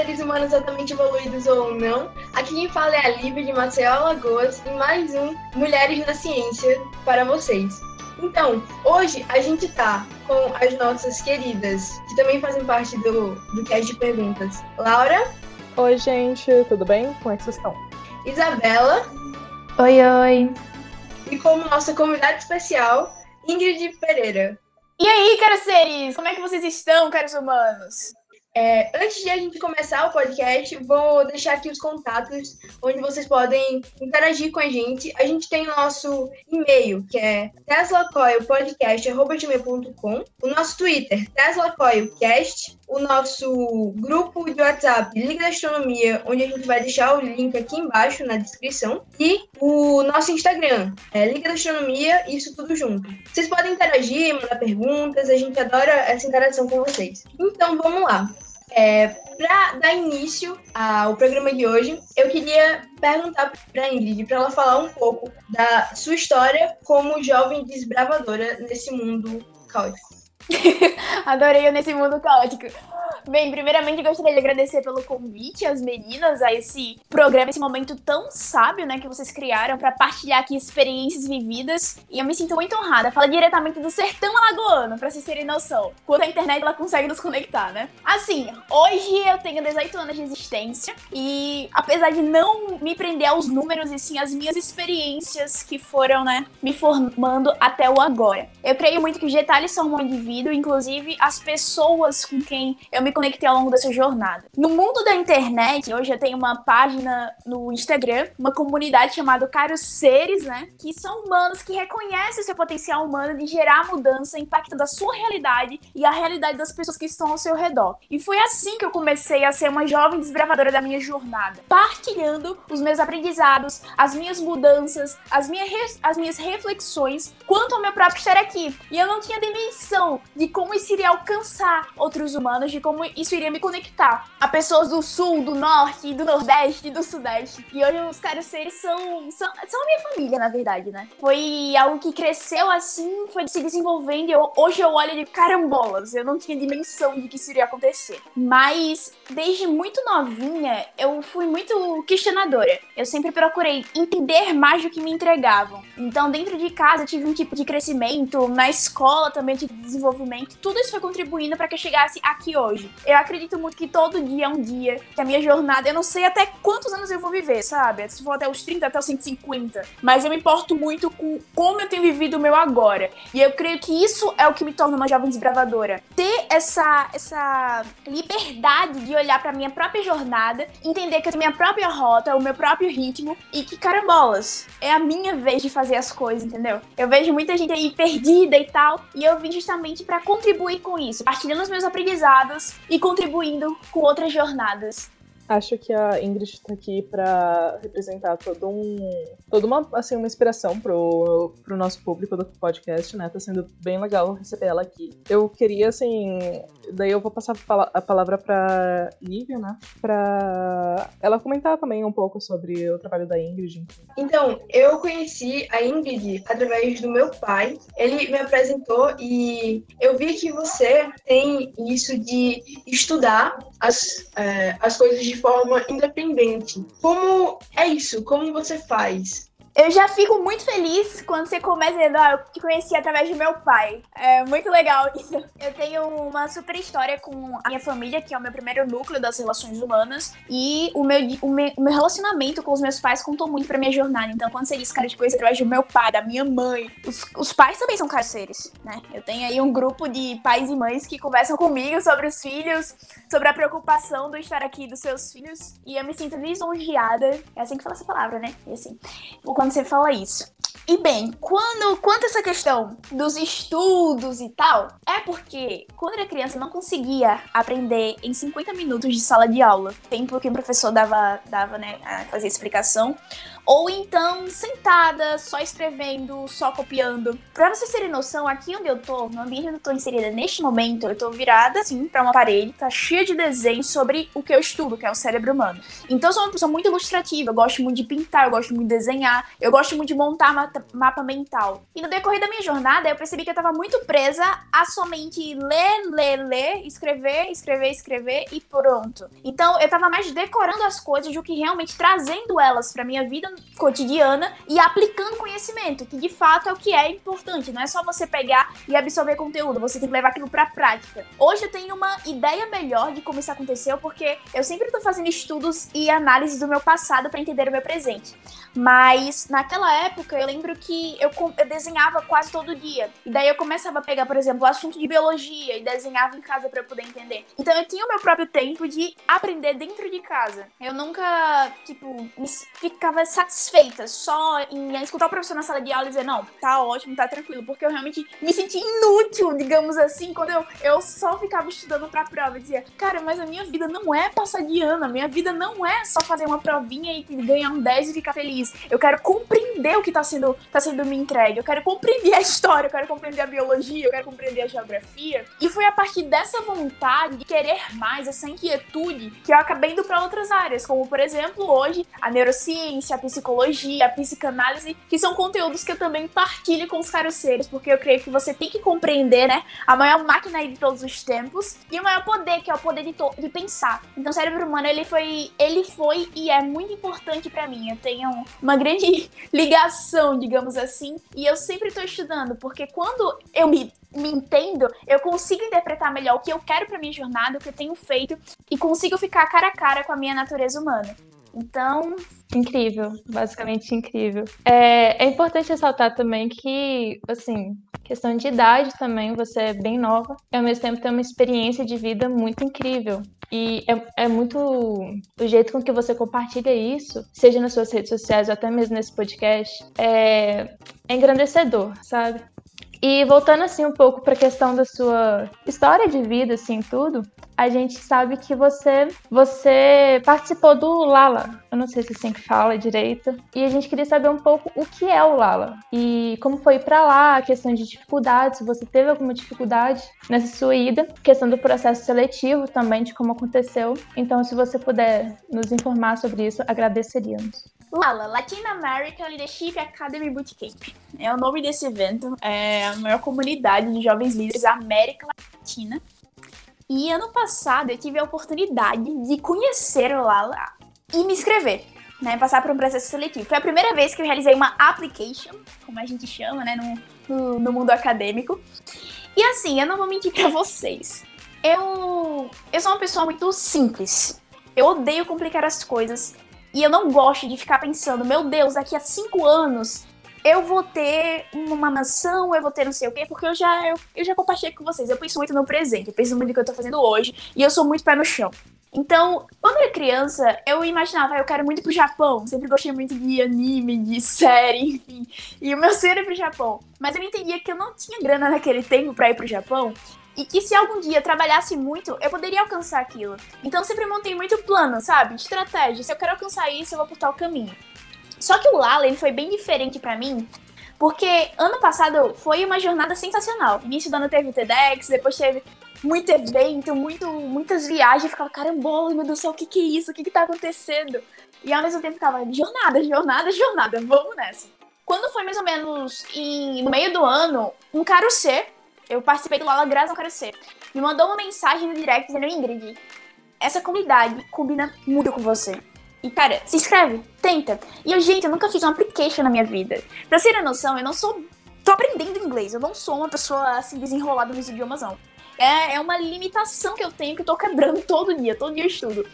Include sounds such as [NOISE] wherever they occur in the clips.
seres humanos altamente evoluídos ou não. Aqui quem fala é a Lívia de Maceió, Alagoas, e mais um Mulheres na Ciência para vocês. Então, hoje a gente tá com as nossas queridas, que também fazem parte do, do cast de perguntas. Laura. Oi, gente, tudo bem? Como é que vocês estão? Isabela. Oi, oi. E como nossa convidada especial, Ingrid Pereira. E aí, caros seres, como é que vocês estão, caros humanos? É, antes de a gente começar o podcast, vou deixar aqui os contatos onde vocês podem interagir com a gente. A gente tem nosso e-mail, que é teslacoilpodcast.com, o nosso Twitter, teslacoilcast, o nosso grupo de WhatsApp, Liga da Astronomia, onde a gente vai deixar o link aqui embaixo na descrição, e o nosso Instagram, é Liga da Astronomia, isso tudo junto. Vocês podem interagir, mandar perguntas, a gente adora essa interação com vocês. Então, vamos lá. É, para dar início ao programa de hoje, eu queria perguntar para Ingrid, para ela falar um pouco da sua história como jovem desbravadora nesse mundo caótico. [LAUGHS] Adorei eu nesse mundo caótico. Bem, primeiramente gostaria de agradecer pelo convite às meninas a esse programa, esse momento tão sábio, né, que vocês criaram para partilhar aqui experiências vividas. E eu me sinto muito honrada. Fala diretamente do sertão alagoano, para vocês terem noção. Quanto a internet ela consegue nos conectar, né? Assim, hoje eu tenho 18 anos de existência e apesar de não me prender aos números e sim às minhas experiências que foram, né, me formando até o agora. Eu creio muito que os detalhes são um indivíduo, inclusive as pessoas com quem eu me conectei ao longo dessa jornada. No mundo da internet, hoje eu tenho uma página no Instagram, uma comunidade chamada Caros Seres, né? Que são humanos que reconhecem seu potencial humano de gerar mudança, impactando a sua realidade e a realidade das pessoas que estão ao seu redor. E foi assim que eu comecei a ser uma jovem desbravadora da minha jornada, partilhando os meus aprendizados, as minhas mudanças, as minhas, as minhas reflexões quanto ao meu próprio estar aqui. E eu não tinha dimensão de como isso iria alcançar outros humanos, de como isso iria me conectar a pessoas do sul, do norte, do nordeste, do sudeste. E hoje os caras seres são, são, são a minha família, na verdade, né? Foi algo que cresceu assim, foi se desenvolvendo. Eu, hoje eu olho de carambolas. Eu não tinha dimensão de que isso iria acontecer. Mas desde muito novinha, eu fui muito questionadora. Eu sempre procurei entender mais do que me entregavam. Então, dentro de casa, eu tive um tipo de crescimento, na escola também de desenvolvimento. Tudo isso foi contribuindo para que eu chegasse aqui hoje. Eu acredito muito que todo dia é um dia, que a minha jornada, eu não sei até quantos anos eu vou viver, sabe? Se for até os 30, até os 150. Mas eu me importo muito com como eu tenho vivido o meu agora. E eu creio que isso é o que me torna uma jovem desbravadora. Ter essa, essa liberdade de olhar para minha própria jornada, entender que eu tenho minha própria rota, o meu próprio ritmo e que, carambolas, é a minha vez de fazer as coisas, entendeu? Eu vejo muita gente aí perdida e tal, e eu vim justamente para contribuir com isso, partilhando os meus aprendizados, e contribuindo com outras jornadas. Acho que a Ingrid está aqui para representar todo um, toda uma, assim, uma inspiração pro, pro nosso público do podcast, né? Tá sendo bem legal receber ela aqui. Eu queria, assim, daí eu vou passar a palavra para Lívia, né? Para ela comentar também um pouco sobre o trabalho da Ingrid. Então, eu conheci a Ingrid através do meu pai. Ele me apresentou e eu vi que você tem isso de estudar as, é, as coisas de forma independente. Como é isso? Como você faz? Eu já fico muito feliz quando você começa dizendo, ah, eu te conheci através do meu pai. É muito legal [LAUGHS] isso. Eu tenho uma super história com a minha família, que é o meu primeiro núcleo das relações humanas. E o meu, o meu, o meu relacionamento com os meus pais contou muito pra minha jornada. Então, quando você diz, cara, te conheci através do meu pai, da minha mãe, os, os pais também são carceiros, né? Eu tenho aí um grupo de pais e mães que conversam comigo sobre os filhos, sobre a preocupação do estar aqui dos seus filhos. E eu me sinto lisonjeada. É assim que fala essa palavra, né? E assim quando você fala isso. E bem, quando quanto a essa questão dos estudos e tal, é porque quando era criança eu não conseguia aprender em 50 minutos de sala de aula, tempo que o professor dava, dava né, a fazer explicação, ou então sentada, só escrevendo, só copiando. Pra vocês terem noção, aqui onde eu tô, no ambiente onde eu tô inserida neste momento, eu tô virada assim pra uma parede, tá cheia de desenhos sobre o que eu estudo, que é o cérebro humano. Então eu sou uma pessoa muito ilustrativa, eu gosto muito de pintar, eu gosto muito de desenhar, eu gosto muito de montar mapa mental. E no decorrer da minha jornada, eu percebi que eu tava muito presa a somente ler, ler, ler, escrever, escrever, escrever e pronto. Então eu tava mais decorando as coisas do que realmente trazendo elas pra minha vida cotidiana e aplicando conhecimento, que de fato é o que é importante. Não é só você pegar e absorver conteúdo, você tem que levar aquilo pra prática. Hoje eu tenho uma ideia melhor de como isso aconteceu, porque eu sempre tô fazendo estudos e análises do meu passado para entender o meu presente. Mas naquela época eu lembro que eu, eu desenhava quase todo dia. E daí eu começava a pegar, por exemplo, o assunto de biologia e desenhava em casa para eu poder entender. Então eu tinha o meu próprio tempo de aprender dentro de casa. Eu nunca, tipo, ficava satisfeita só em escutar o professor na sala de aula e dizer, não, tá ótimo, tá tranquilo, porque eu realmente me senti inútil, digamos assim, quando eu, eu só ficava estudando pra prova e dizia, cara, mas a minha vida não é passar de ano, a minha vida não é só fazer uma provinha e ganhar um 10 e ficar feliz. Eu quero compreender o que tá sendo, tá sendo me entregue, eu quero compreender a história, eu quero compreender a biologia, eu quero compreender a geografia. E foi a partir dessa vontade de querer mais, essa inquietude, que eu acabei indo para outras áreas, como por exemplo, hoje, a neurociência, a psicologia, a psicanálise, que são conteúdos que eu também partilho com os caroceiros, porque eu creio que você tem que compreender, né, a maior máquina de todos os tempos e o maior poder, que é o poder de, de pensar. Então, o cérebro humano, ele foi, ele foi e é muito importante para mim. Eu tenho uma grande [LAUGHS] ligação, digamos assim, e eu sempre estou estudando, porque quando eu me me entendo, eu consigo interpretar melhor o que eu quero para minha jornada, o que eu tenho feito e consigo ficar cara a cara com a minha natureza humana. Então. Incrível, basicamente incrível. É, é importante ressaltar também que, assim, questão de idade também, você é bem nova e ao mesmo tempo tem uma experiência de vida muito incrível. E é, é muito o jeito com que você compartilha isso, seja nas suas redes sociais ou até mesmo nesse podcast, é, é engrandecedor, sabe? E voltando assim um pouco para a questão da sua história de vida, assim, tudo, a gente sabe que você você participou do Lala. Eu não sei se assim que fala direito. E a gente queria saber um pouco o que é o Lala e como foi para lá, a questão de dificuldades, se você teve alguma dificuldade nessa sua ida, questão do processo seletivo também de como aconteceu. Então, se você puder nos informar sobre isso, agradeceríamos. Lala, Latin America Leadership Academy Bootcamp. É o nome desse evento. É a maior comunidade de jovens líderes da América Latina. E ano passado eu tive a oportunidade de conhecer o Lala e me inscrever, né? Passar por um processo seletivo. Foi a primeira vez que eu realizei uma application, como a gente chama, né? No, no, no mundo acadêmico. E assim, eu não vou mentir pra vocês. Eu, eu sou uma pessoa muito simples. Eu odeio complicar as coisas. E eu não gosto de ficar pensando, meu Deus, daqui a cinco anos eu vou ter uma mansão, eu vou ter não sei o quê, porque eu já, eu, eu já compartilhei com vocês. Eu penso muito no presente, eu penso muito no que eu tô fazendo hoje, e eu sou muito pé no chão. Então, quando eu era criança, eu imaginava, eu quero muito pro Japão. Sempre gostei muito de anime, de série, enfim. E o meu sonho era pro Japão. Mas eu entendia que eu não tinha grana naquele tempo pra ir pro Japão e que se algum dia trabalhasse muito, eu poderia alcançar aquilo. Então sempre montei muito plano, sabe? Estratégia. Se eu quero alcançar isso, eu vou por tal caminho. Só que o Lala, ele foi bem diferente para mim, porque ano passado foi uma jornada sensacional. Início do ano teve o TEDx, depois teve muito evento, muito, muitas viagens. Eu ficava, caramba, meu Deus do céu, o que que é isso? O que que tá acontecendo? E ao mesmo tempo ficava, jornada, jornada, jornada, vamos nessa. Quando foi mais ou menos em, no meio do ano, um C eu participei do Lala graças ao C me mandou uma mensagem no direct dizendo, Ingrid, essa comunidade combina muito com você. E, cara, se inscreve, tenta. E eu, gente, eu nunca fiz uma application na minha vida. Pra você ter noção, eu não sou. tô aprendendo inglês. Eu não sou uma pessoa assim desenrolada nos idiomas, não. É, é uma limitação que eu tenho que eu tô quebrando todo dia, todo dia eu estudo.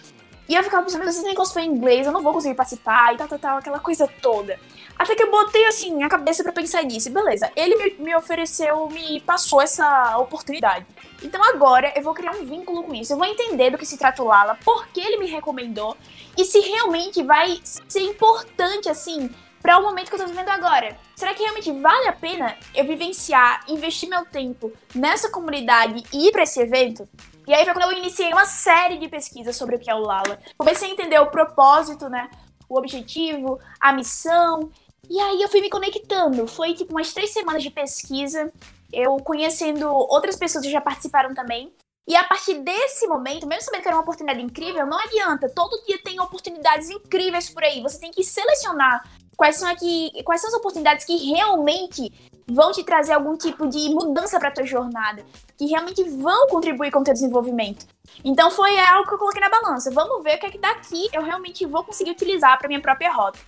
E eu ficava pensando, se esse negócio for em inglês, eu não vou conseguir participar e tal, tal, tal, aquela coisa toda. Até que eu botei assim a cabeça para pensar nisso. Beleza, ele me, me, ofereceu, me passou essa oportunidade. Então agora eu vou criar um vínculo com isso. Eu vou entender do que se trata o Lala, por que ele me recomendou e se realmente vai ser importante assim para o momento que eu tô vivendo agora. Será que realmente vale a pena eu vivenciar, investir meu tempo nessa comunidade e ir para esse evento? E aí foi quando eu iniciei uma série de pesquisas sobre o que é o Lala. Comecei a entender o propósito, né? o objetivo, a missão. E aí eu fui me conectando. Foi tipo umas três semanas de pesquisa, eu conhecendo outras pessoas que já participaram também. E a partir desse momento, mesmo sabendo que era uma oportunidade incrível, não adianta. Todo dia tem oportunidades incríveis por aí. Você tem que selecionar quais são aqui, quais são as oportunidades que realmente vão te trazer algum tipo de mudança para tua jornada, que realmente vão contribuir com o teu desenvolvimento. Então foi algo que eu coloquei na balança. Vamos ver o que é que daqui eu realmente vou conseguir utilizar para minha própria rota.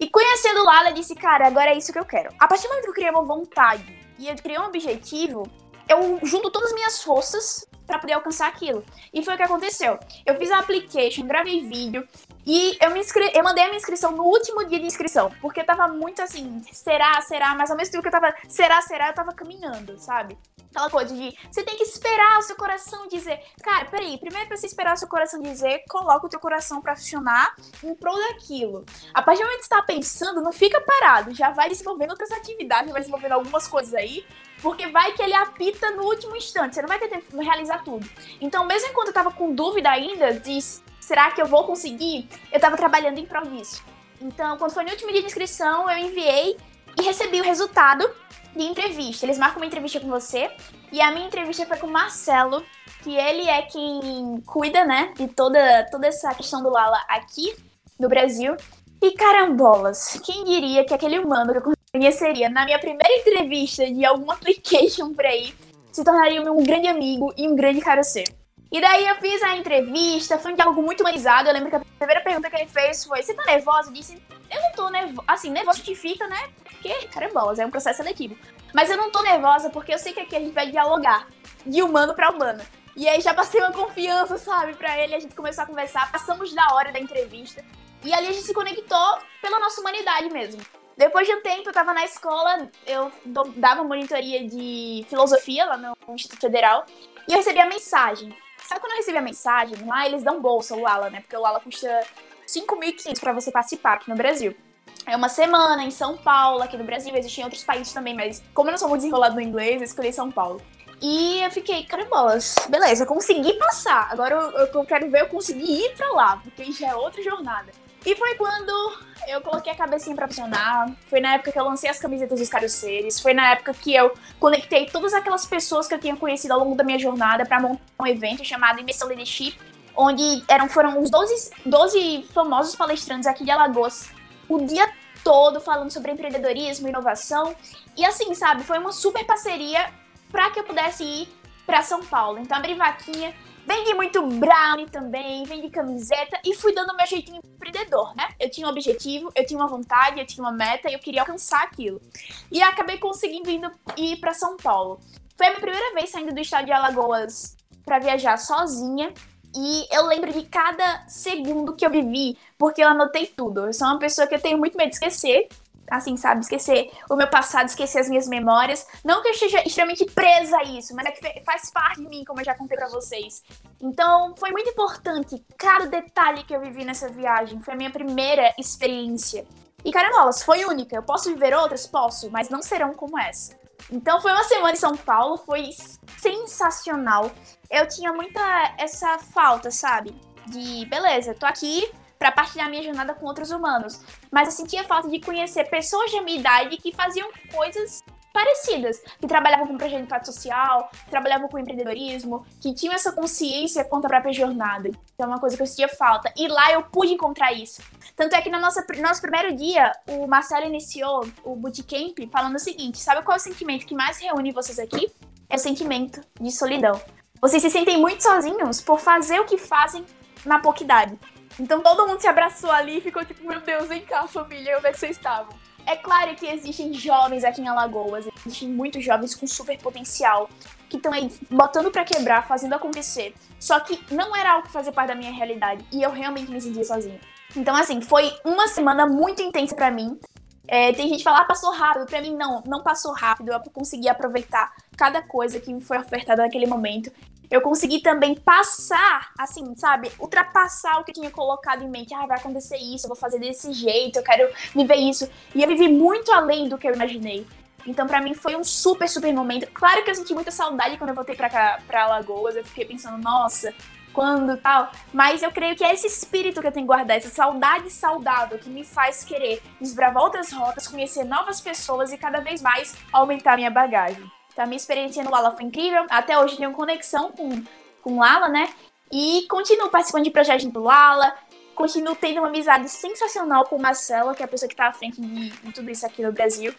E conhecendo Lala, eu disse, cara, agora é isso que eu quero. A partir do momento que eu criei uma vontade e eu criei um objetivo, eu junto todas as minhas forças para poder alcançar aquilo. E foi o que aconteceu. Eu fiz a application, gravei vídeo e eu me inscre... eu mandei a minha inscrição no último dia de inscrição, porque tava muito assim, será, será, mas ao mesmo tempo que eu tava, será, será, eu tava caminhando, sabe? Aquela coisa de você tem que esperar o seu coração dizer. Cara, peraí, primeiro pra você esperar o seu coração dizer, coloca o teu coração pra funcionar em prol daquilo. A partir do momento que você tá pensando, não fica parado, já vai desenvolvendo outras atividades, vai desenvolvendo algumas coisas aí, porque vai que ele apita no último instante, você não vai ter tempo de realizar tudo. Então, mesmo enquanto eu tava com dúvida ainda de será que eu vou conseguir, eu tava trabalhando disso. Então, quando foi no último dia de inscrição, eu enviei e recebi o resultado de entrevista. Eles marcam uma entrevista com você. E a minha entrevista foi com o Marcelo, que ele é quem cuida, né, de toda, toda essa questão do Lala aqui no Brasil. E carambolas, quem diria que aquele humano que eu conheceria na minha primeira entrevista de algum application por aí se tornaria um grande amigo e um grande cara ser. E daí eu fiz a entrevista, foi um diálogo muito humanizado. Eu lembro que a primeira pergunta que ele fez foi: Você tá nervosa? Eu disse: Eu não tô nervosa. Assim, nervosa justifica, né? Porque, carambolas, é um processo seletivo. Mas eu não tô nervosa porque eu sei que aqui a gente vai dialogar de humano para humano. E aí já passei uma confiança, sabe, pra ele, a gente começou a conversar, passamos da hora da entrevista. E ali a gente se conectou pela nossa humanidade mesmo. Depois de um tempo, eu tava na escola, eu dava monitoria de filosofia lá no Instituto Federal, e eu recebi a mensagem. Sabe quando eu recebi a mensagem? Lá eles dão bolsa, o Lala, né? Porque o Lala custa 5.500 para você participar aqui no Brasil. É uma semana em São Paulo, aqui no Brasil, existem outros países também, mas como eu não sou muito desenrolado no inglês, eu escolhi São Paulo. E eu fiquei, carambolas, beleza, consegui passar. Agora eu, eu quero ver eu conseguir ir pra lá, porque já é outra jornada. E foi quando eu coloquei a cabecinha pra funcionar. Foi na época que eu lancei as camisetas dos Caroceres. Foi na época que eu conectei todas aquelas pessoas que eu tinha conhecido ao longo da minha jornada para montar um evento chamado Imersão Leadership, onde eram, foram os 12, 12 famosos palestrantes aqui de Alagoas o dia todo falando sobre empreendedorismo, inovação. E assim, sabe, foi uma super parceria para que eu pudesse ir para São Paulo. Então abri vaquinha, vendi muito brownie também, vendi camiseta e fui dando meu jeitinho empreendedor, né? Eu tinha um objetivo, eu tinha uma vontade, eu tinha uma meta e eu queria alcançar aquilo. E acabei conseguindo ir para São Paulo. Foi a minha primeira vez saindo do estado de Alagoas para viajar sozinha e eu lembro de cada segundo que eu vivi, porque eu anotei tudo. Eu sou uma pessoa que eu tenho muito medo de esquecer. Assim, sabe? Esquecer o meu passado, esquecer as minhas memórias. Não que eu esteja extremamente presa a isso, mas é que faz parte de mim, como eu já contei para vocês. Então, foi muito importante cada detalhe que eu vivi nessa viagem. Foi a minha primeira experiência. E, carambolas, foi única. Eu posso viver outras? Posso, mas não serão como essa. Então foi uma semana em São Paulo, foi sensacional. Eu tinha muita essa falta, sabe? De beleza, tô aqui para partilhar minha jornada com outros humanos, mas eu sentia falta de conhecer pessoas de minha idade que faziam coisas parecidas, que trabalhavam com projeto de social, trabalhavam com empreendedorismo, que tinham essa consciência quanto à própria jornada. Então é uma coisa que eu sentia falta. E lá eu pude encontrar isso. Tanto é que no nosso, nosso primeiro dia, o Marcelo iniciou o bootcamp falando o seguinte: sabe qual é o sentimento que mais reúne vocês aqui? É o sentimento de solidão. Vocês se sentem muito sozinhos por fazer o que fazem na pouca idade. Então todo mundo se abraçou ali e ficou tipo, meu Deus, vem cá, família, onde é que vocês estavam? É claro que existem jovens aqui em Alagoas, existem muitos jovens com super potencial, que estão aí botando para quebrar, fazendo acontecer. Só que não era algo que fazia parte da minha realidade e eu realmente me sentia sozinha. Então, assim, foi uma semana muito intensa para mim. É, tem gente que fala, ah, passou rápido. Pra mim, não, não passou rápido. Eu consegui aproveitar cada coisa que me foi ofertada naquele momento eu consegui também passar, assim, sabe, ultrapassar o que eu tinha colocado em mente. Ah, vai acontecer isso, eu vou fazer desse jeito, eu quero viver isso. E eu vivi muito além do que eu imaginei. Então, pra mim, foi um super, super momento. Claro que eu senti muita saudade quando eu voltei pra cá, pra Alagoas. Eu fiquei pensando, nossa, quando tal. Mas eu creio que é esse espírito que eu tenho que guardar, essa saudade saudável que me faz querer desbravar outras rotas, conhecer novas pessoas e cada vez mais aumentar minha bagagem. Então, a minha experiência no Lala foi incrível. Até hoje tenho conexão com, com Lala, né? E continuo participando de projetos do Lala. Continuo tendo uma amizade sensacional com o Marcelo, que é a pessoa que está à frente de, de tudo isso aqui no Brasil.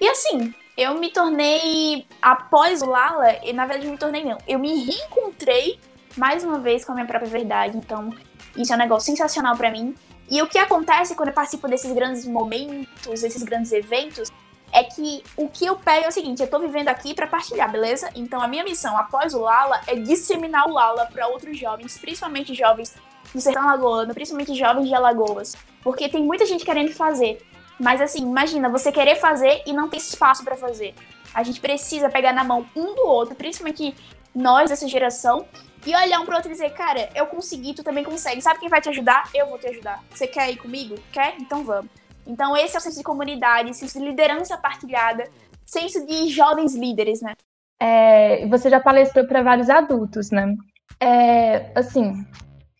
E assim, eu me tornei, após o Lala, e na verdade me tornei não, eu me reencontrei mais uma vez com a minha própria verdade, então isso é um negócio sensacional para mim. E o que acontece quando eu participo desses grandes momentos, desses grandes eventos, é que o que eu pego é o seguinte, eu tô vivendo aqui para partilhar, beleza? Então a minha missão após o Lala é disseminar o Lala para outros jovens, principalmente jovens do sertão alagoano, principalmente jovens de Alagoas, porque tem muita gente querendo fazer, mas assim, imagina você querer fazer e não ter espaço para fazer. A gente precisa pegar na mão um do outro, principalmente nós dessa geração, e olhar um pro outro e dizer, cara, eu consegui, tu também consegue. Sabe quem vai te ajudar? Eu vou te ajudar. Você quer ir comigo? Quer? Então vamos. Então esse é o senso de comunidade, senso de liderança partilhada, senso de jovens líderes, né? É, você já palestrou para vários adultos, né? É, assim,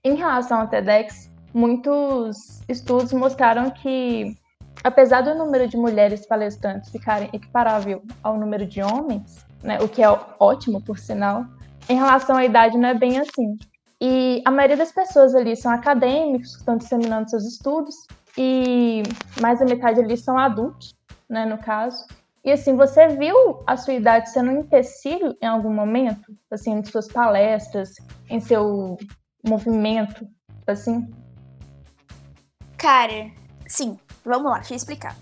em relação ao TEDx, muitos estudos mostraram que apesar do número de mulheres palestrantes ficarem equiparável ao número de homens, né, o que é ótimo, por sinal, em relação à idade não é bem assim. E a maioria das pessoas ali são acadêmicos que estão disseminando seus estudos, e mais da metade ali são adultos, né, no caso. E assim, você viu a sua idade sendo um empecilho em algum momento? Assim, em suas palestras, em seu movimento, assim? Cara, sim. Vamos lá, deixa eu explicar.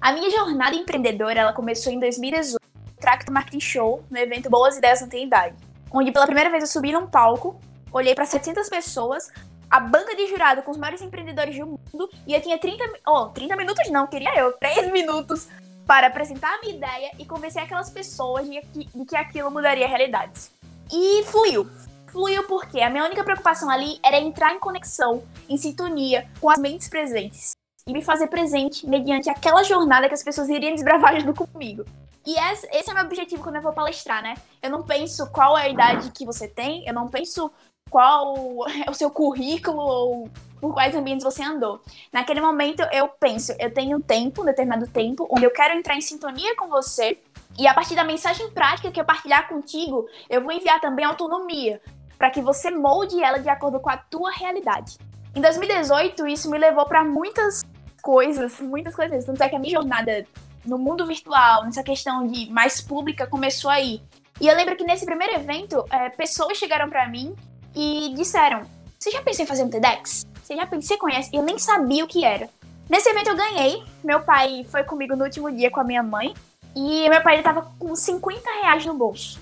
A minha jornada empreendedora, ela começou em 2018, no Tracto Marketing Show, no evento Boas Ideias Não Tem Idade, onde pela primeira vez eu subi num palco, olhei para 700 pessoas, a banca de jurado com os maiores empreendedores do mundo, e eu tinha 30, oh, 30 minutos não, queria eu, 3 minutos para apresentar a minha ideia e convencer aquelas pessoas de que, de que aquilo mudaria realidades. E fluiu. Fluiu porque a minha única preocupação ali era entrar em conexão, em sintonia com as mentes presentes e me fazer presente mediante aquela jornada que as pessoas iriam desbravar junto comigo. E esse, é o meu objetivo quando eu vou palestrar, né? Eu não penso qual é a idade que você tem, eu não penso qual é [LAUGHS] o seu currículo ou por quais ambientes você andou. Naquele momento eu penso, eu tenho tempo, um determinado tempo, onde eu quero entrar em sintonia com você, e a partir da mensagem prática que eu partilhar contigo, eu vou enviar também autonomia, para que você molde ela de acordo com a tua realidade. Em 2018, isso me levou para muitas coisas, muitas coisas. Tanto é que a minha jornada no mundo virtual, nessa questão de mais pública, começou aí. E eu lembro que nesse primeiro evento, é, pessoas chegaram para mim e disseram: Você já pensou em fazer um TEDx? Você já pensou, você conhece? Eu nem sabia o que era. Nesse evento eu ganhei. Meu pai foi comigo no último dia com a minha mãe. E meu pai ele tava com 50 reais no bolso.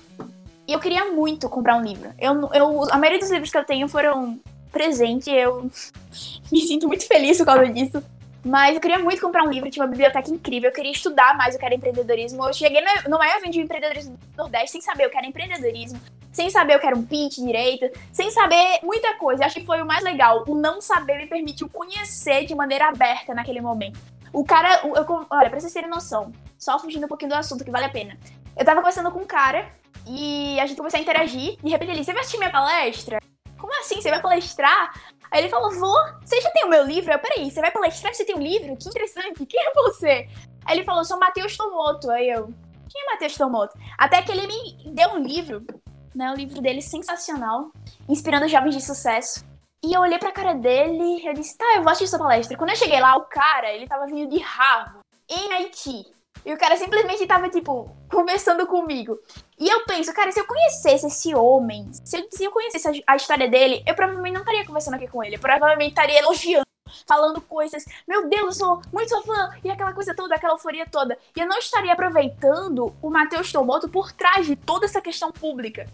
E eu queria muito comprar um livro. Eu, eu, a maioria dos livros que eu tenho foram presente. Eu [LAUGHS] me sinto muito feliz por causa disso. Mas eu queria muito comprar um livro, tinha uma biblioteca incrível, eu queria estudar mais o que era empreendedorismo. Eu cheguei no, maior evento de empreendedorismo do Nordeste sem saber o que era empreendedorismo, sem saber o que era um pitch direito, sem saber muita coisa. Eu acho que foi o mais legal. O não saber me permitiu conhecer de maneira aberta naquele momento. O cara, eu, olha, pra vocês terem noção, só fugindo um pouquinho do assunto que vale a pena. Eu tava conversando com um cara e a gente começou a interagir. De repente ele, você vai assistir minha palestra? Como assim? Você vai palestrar? Aí ele falou, vou, você já tem o meu livro? Eu, peraí, você vai palestrar, você tem um livro? Que interessante, [LAUGHS] quem é você? Aí ele falou, sou Matheus Tomoto. Aí eu, quem é Matheus Tomoto? Até que ele me deu um livro, né, o livro dele sensacional, inspirando jovens de sucesso. E eu olhei pra cara dele, eu disse, tá, eu vou assistir sua palestra. Quando eu cheguei lá, o cara, ele tava vindo de Harvard, em Haiti. E o cara simplesmente tava, tipo, conversando comigo. E eu penso, cara, se eu conhecesse esse homem, se eu, se eu conhecesse a, a história dele, eu provavelmente não estaria conversando aqui com ele. Eu provavelmente estaria elogiando, falando coisas. Meu Deus, eu sou muito sua fã. E aquela coisa toda, aquela euforia toda. E eu não estaria aproveitando o Matheus Tomoto por trás de toda essa questão pública.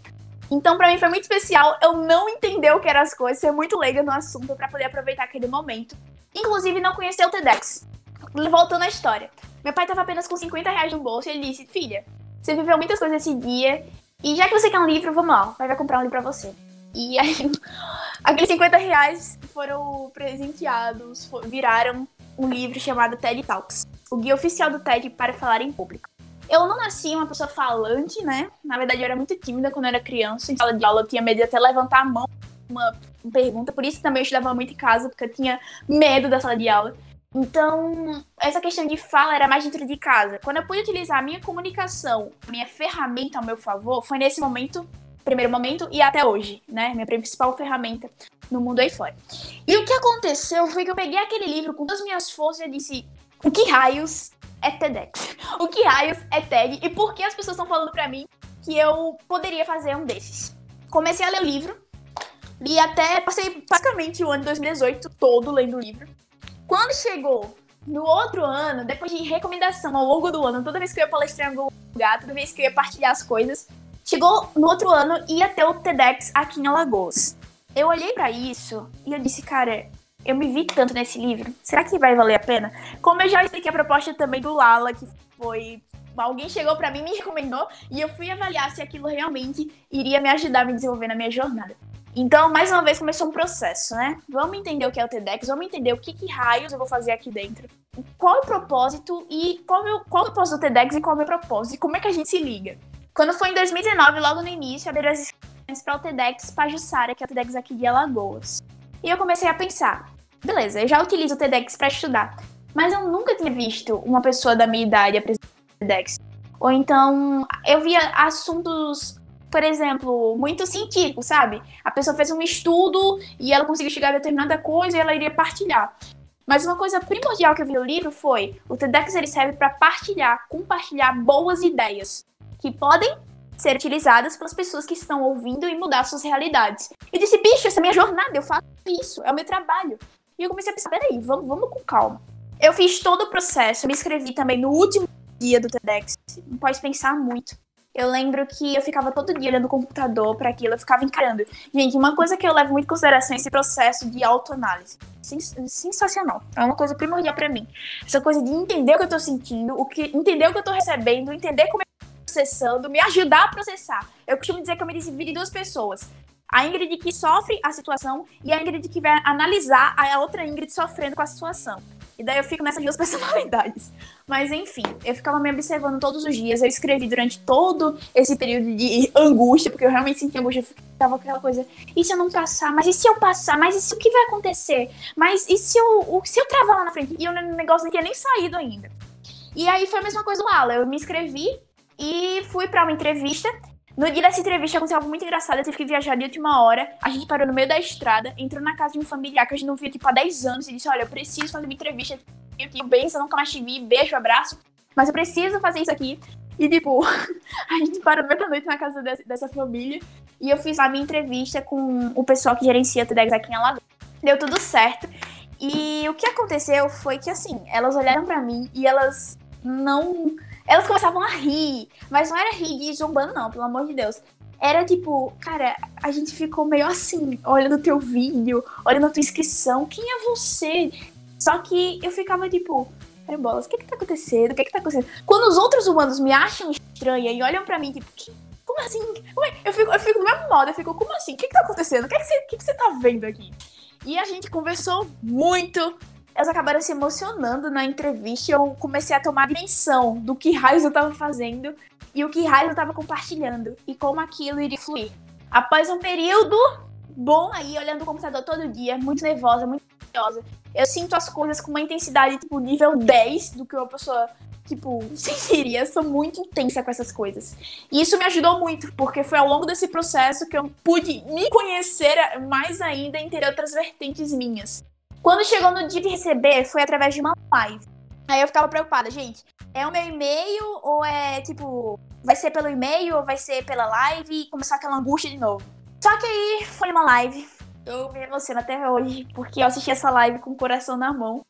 Então, para mim foi muito especial eu não entender o que eram as coisas, ser muito leiga no assunto para poder aproveitar aquele momento. Inclusive, não conhecer o TEDx. Voltando à história. Meu pai tava apenas com 50 reais no bolso e ele disse: Filha, você viveu muitas coisas esse dia e já que você quer um livro, vamos lá, vai, comprar um livro pra você. E [LAUGHS] aí, aqueles 50 reais foram presenteados, viraram um livro chamado TED Talks o guia oficial do TED para falar em público. Eu não nasci uma pessoa falante, né? Na verdade, eu era muito tímida quando eu era criança. Em sala de aula, eu tinha medo de até levantar a mão uma pergunta. Por isso também eu estudava muito em casa, porque eu tinha medo da sala de aula. Então, essa questão de fala era mais dentro de casa. Quando eu pude utilizar a minha comunicação, minha ferramenta ao meu favor, foi nesse momento, primeiro momento, e até hoje, né? Minha principal ferramenta no mundo aí fora. E o que aconteceu foi que eu peguei aquele livro com todas as minhas forças e disse: o que raios é TEDx? O que raios é TED? E por que as pessoas estão falando para mim que eu poderia fazer um desses? Comecei a ler o livro, li até, passei basicamente o ano de 2018 todo lendo o livro. Quando chegou no outro ano, depois de recomendação ao longo do ano, toda vez que eu ia palestrar em algum lugar, toda vez que eu ia partilhar as coisas, chegou no outro ano ia ter o TEDx aqui em Alagoas. Eu olhei para isso e eu disse, cara, eu me vi tanto nesse livro. Será que vai valer a pena? Como eu já expliquei a proposta também do Lala, que foi alguém chegou para mim, me recomendou e eu fui avaliar se aquilo realmente iria me ajudar a me desenvolver na minha jornada. Então, mais uma vez, começou um processo, né? Vamos entender o que é o TEDx, vamos entender o que, que raios eu vou fazer aqui dentro. Qual é o propósito e qual, o, qual é o propósito do TEDx e qual é o meu propósito? E como é que a gente se liga? Quando foi em 2019, logo no início, abriram as inscrições para o TEDx Pajussara, que é o TEDx aqui de Alagoas. E eu comecei a pensar, beleza, eu já utilizo o TEDx para estudar, mas eu nunca tinha visto uma pessoa da minha idade apresentar o TEDx. Ou então, eu via assuntos por exemplo, muito científico, sabe? A pessoa fez um estudo e ela conseguiu chegar a determinada coisa e ela iria partilhar. Mas uma coisa primordial que eu vi no livro foi: o TEDx ele serve para partilhar, compartilhar boas ideias que podem ser utilizadas pelas pessoas que estão ouvindo e mudar suas realidades. Eu disse, bicho, essa é minha jornada, eu faço isso, é o meu trabalho. E eu comecei a pensar, peraí, vamos, vamos com calma. Eu fiz todo o processo, me inscrevi também no último dia do TEDx, não pode pensar muito. Eu lembro que eu ficava todo dia olhando o computador para aquilo, eu ficava encarando. Gente, uma coisa que eu levo muito em consideração é esse processo de autoanálise. Sensacional. É uma coisa primordial para mim. Essa coisa de entender o que eu tô sentindo, o que, entender o que eu tô recebendo, entender como eu tô processando, me ajudar a processar. Eu costumo dizer que eu me dividi em duas pessoas. A Ingrid que sofre a situação e a Ingrid que vai analisar a outra Ingrid sofrendo com a situação. E daí eu fico nessas duas [LAUGHS] personalidades. Mas enfim, eu ficava me observando todos os dias. Eu escrevi durante todo esse período de angústia, porque eu realmente sentia angústia. Eu ficava aquela coisa: e se eu não passar? Mas e se eu passar? Mas e se o que vai acontecer? Mas e se eu, se eu travar lá na frente? E o negócio não tinha nem saído ainda. E aí foi a mesma coisa do Ala. Eu me inscrevi e fui para uma entrevista. No dia dessa entrevista aconteceu algo muito engraçado. Eu tive que viajar de última hora. A gente parou no meio da estrada, entrou na casa de um familiar que a gente não via tipo há 10 anos e disse: Olha, eu preciso fazer uma entrevista. Eu tenho bênção, nunca mais te vi, beijo, abraço. Mas eu preciso fazer isso aqui. E, tipo, [LAUGHS] a gente parou meio da noite na casa dessa, dessa, família. E eu fiz a minha entrevista com o pessoal que gerencia a TEDx aqui em Alagoas. Deu tudo certo. E o que aconteceu foi que, assim, elas olharam para mim e elas não elas começavam a rir, mas não era rir de zombando, não, pelo amor de Deus. Era tipo, cara, a gente ficou meio assim, olhando o teu vídeo, olhando a tua inscrição, quem é você? Só que eu ficava tipo, é bolas, o que que tá acontecendo? O que que tá acontecendo? Quando os outros humanos me acham estranha e olham para mim, tipo, como assim? Eu fico, eu fico do mesmo modo, eu fico, como assim? O que que tá acontecendo? O que que você, o que que você tá vendo aqui? E a gente conversou muito, elas acabaram se emocionando na entrevista e eu comecei a tomar dimensão do que raios eu tava fazendo e o que raios eu tava compartilhando e como aquilo iria fluir. Após um período bom aí, olhando o computador todo dia, muito nervosa, muito ansiosa, eu sinto as coisas com uma intensidade, tipo, nível 10 do que uma pessoa, tipo, [LAUGHS] sentiria. Eu sou muito intensa com essas coisas. E isso me ajudou muito, porque foi ao longo desse processo que eu pude me conhecer mais ainda e ter outras vertentes minhas. Quando chegou no dia de receber, foi através de uma live. Aí eu ficava preocupada, gente. É o meu e-mail ou é tipo. Vai ser pelo e-mail ou vai ser pela live e começar aquela angústia de novo. Só que aí foi uma live. Eu me emociono até hoje, porque eu assisti essa live com o coração na mão.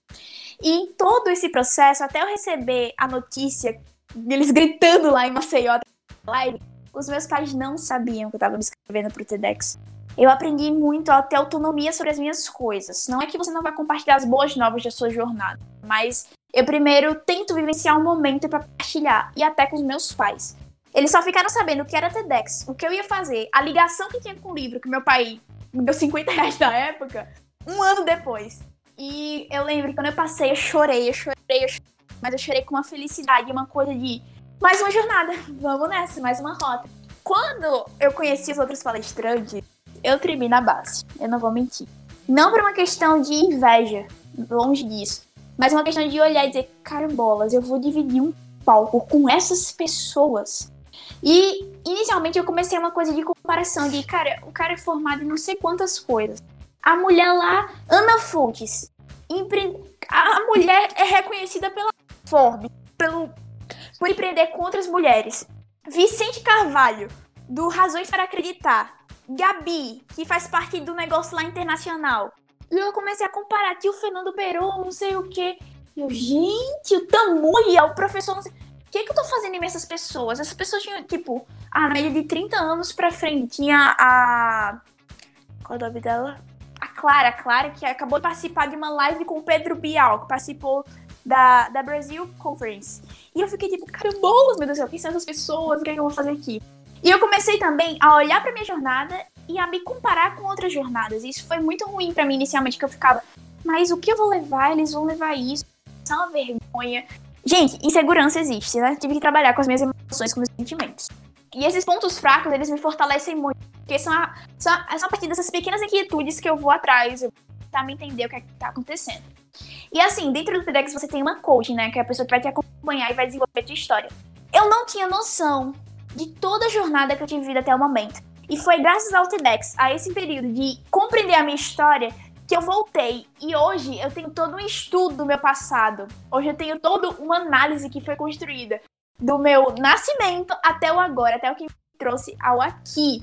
E em todo esse processo, até eu receber a notícia deles gritando lá em Maceió live, os meus pais não sabiam que eu tava me inscrevendo pro TEDx eu aprendi muito a ter autonomia sobre as minhas coisas. Não é que você não vai compartilhar as boas novas da sua jornada, mas eu primeiro tento vivenciar um momento para compartilhar e até com os meus pais. Eles só ficaram sabendo o que era TEDx, o que eu ia fazer, a ligação que tinha com o livro que meu pai me deu 50 reais na época, um ano depois. E eu lembro que quando eu passei, eu chorei, eu chorei, eu chorei, mas eu chorei com uma felicidade, uma coisa de mais uma jornada. Vamos nessa, mais uma rota. Quando eu conheci os outros palestrantes, eu tremi na base. Eu não vou mentir. Não por uma questão de inveja, longe disso. Mas uma questão de olhar e dizer, carambolas, eu vou dividir um palco com essas pessoas. E inicialmente eu comecei uma coisa de comparação de, cara, o cara é formado em não sei quantas coisas. A mulher lá, Ana Fontes, empre... a mulher é reconhecida pela Forbes, pelo por empreender com outras mulheres. Vicente Carvalho, do Razões para Acreditar. Gabi, que faz parte do negócio lá internacional. E eu comecei a comparar aqui o Fernando Peron, não sei o quê. E eu, gente, o Tamuia, o professor, não sei. O que, que eu tô fazendo em essas pessoas? Essas pessoas tinham, tipo, a média de 30 anos pra frente. Tinha a. Qual é o nome dela? A Clara, a Clara, que acabou de participar de uma live com o Pedro Bial, que participou da, da Brasil Conference. E eu fiquei tipo, carambolas, meu Deus do céu, quem são essas pessoas? O que, é que eu vou fazer aqui? E eu comecei também a olhar para minha jornada e a me comparar com outras jornadas. Isso foi muito ruim para mim inicialmente, que eu ficava, mas o que eu vou levar? Eles vão levar isso. Isso é uma vergonha. Gente, insegurança existe, né? Tive que trabalhar com as minhas emoções, com os meus sentimentos. E esses pontos fracos, eles me fortalecem muito. Porque são a, são a, são a partir dessas pequenas inquietudes que eu vou atrás, eu vou tentar me entender o que é que tá acontecendo. E assim, dentro do TEDx você tem uma coach, né? Que é a pessoa que vai te acompanhar e vai desenvolver a tua história. Eu não tinha noção de toda a jornada que eu tive até o momento. E foi graças ao TEDx, a esse período de compreender a minha história, que eu voltei. E hoje eu tenho todo um estudo do meu passado. Hoje eu tenho toda uma análise que foi construída do meu nascimento até o agora, até o que me trouxe ao aqui.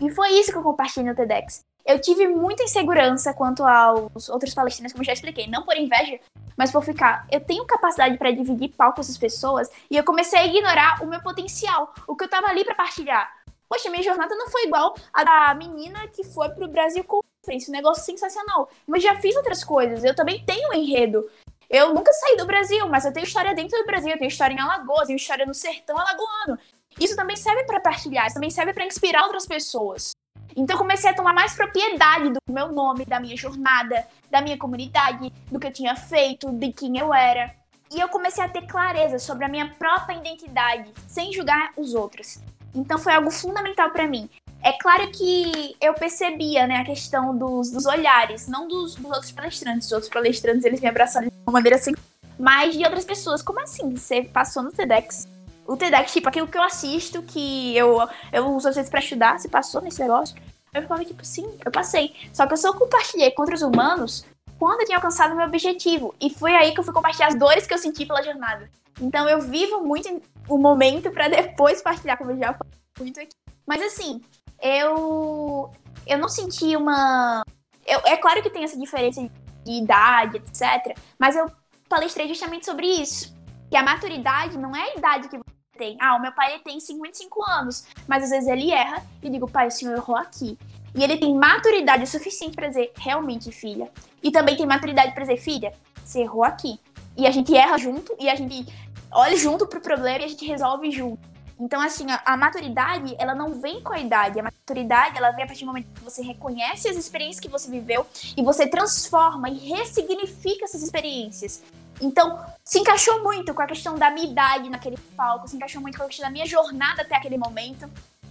E foi isso que eu compartilhei no TEDx. Eu tive muita insegurança quanto aos outros palestinos, como já expliquei, não por inveja, mas por ficar. Eu tenho capacidade para dividir palco com essas pessoas e eu comecei a ignorar o meu potencial, o que eu tava ali para partilhar. Poxa, minha jornada não foi igual a da menina que foi pro Brasil Conference, um negócio sensacional. Mas já fiz outras coisas, eu também tenho enredo. Eu nunca saí do Brasil, mas eu tenho história dentro do Brasil, eu tenho história em Alagoas, eu tenho história no sertão alagoano. Isso também serve para partilhar, isso também serve para inspirar outras pessoas. Então eu comecei a tomar mais propriedade do meu nome, da minha jornada, da minha comunidade, do que eu tinha feito, de quem eu era. E eu comecei a ter clareza sobre a minha própria identidade, sem julgar os outros. Então foi algo fundamental para mim. É claro que eu percebia, né, a questão dos, dos olhares, não dos, dos, outros palestrantes. Os outros palestrantes, eles me abraçaram de uma maneira assim, mas de outras pessoas. Como assim? Você passou no TEDx? O TEDx, tipo, aquilo que eu assisto, que eu, eu uso às vezes pra estudar, se passou nesse negócio. Eu ficava tipo, sim, eu passei. Só que eu só compartilhei com outros humanos quando eu tinha alcançado o meu objetivo. E foi aí que eu fui compartilhar as dores que eu senti pela jornada. Então eu vivo muito o momento para depois partilhar, como eu já falei muito aqui. Mas assim, eu eu não senti uma. Eu, é claro que tem essa diferença de idade, etc. Mas eu palestrei justamente sobre isso. Que a maturidade não é a idade que você tem. Ah, o meu pai tem 55 anos, mas às vezes ele erra e digo, pai, o senhor errou aqui. E ele tem maturidade suficiente para dizer, realmente, filha. E também tem maturidade para dizer, filha, você errou aqui. E a gente erra junto e a gente olha junto pro problema e a gente resolve junto. Então, assim, a, a, maturidade, ela não vem com a idade. A maturidade, ela vem a partir do momento que você reconhece as experiências que você viveu e você transforma e ressignifica essas experiências. Então, se encaixou muito com a questão da minha idade naquele palco, se encaixou muito com a questão da minha jornada até aquele momento.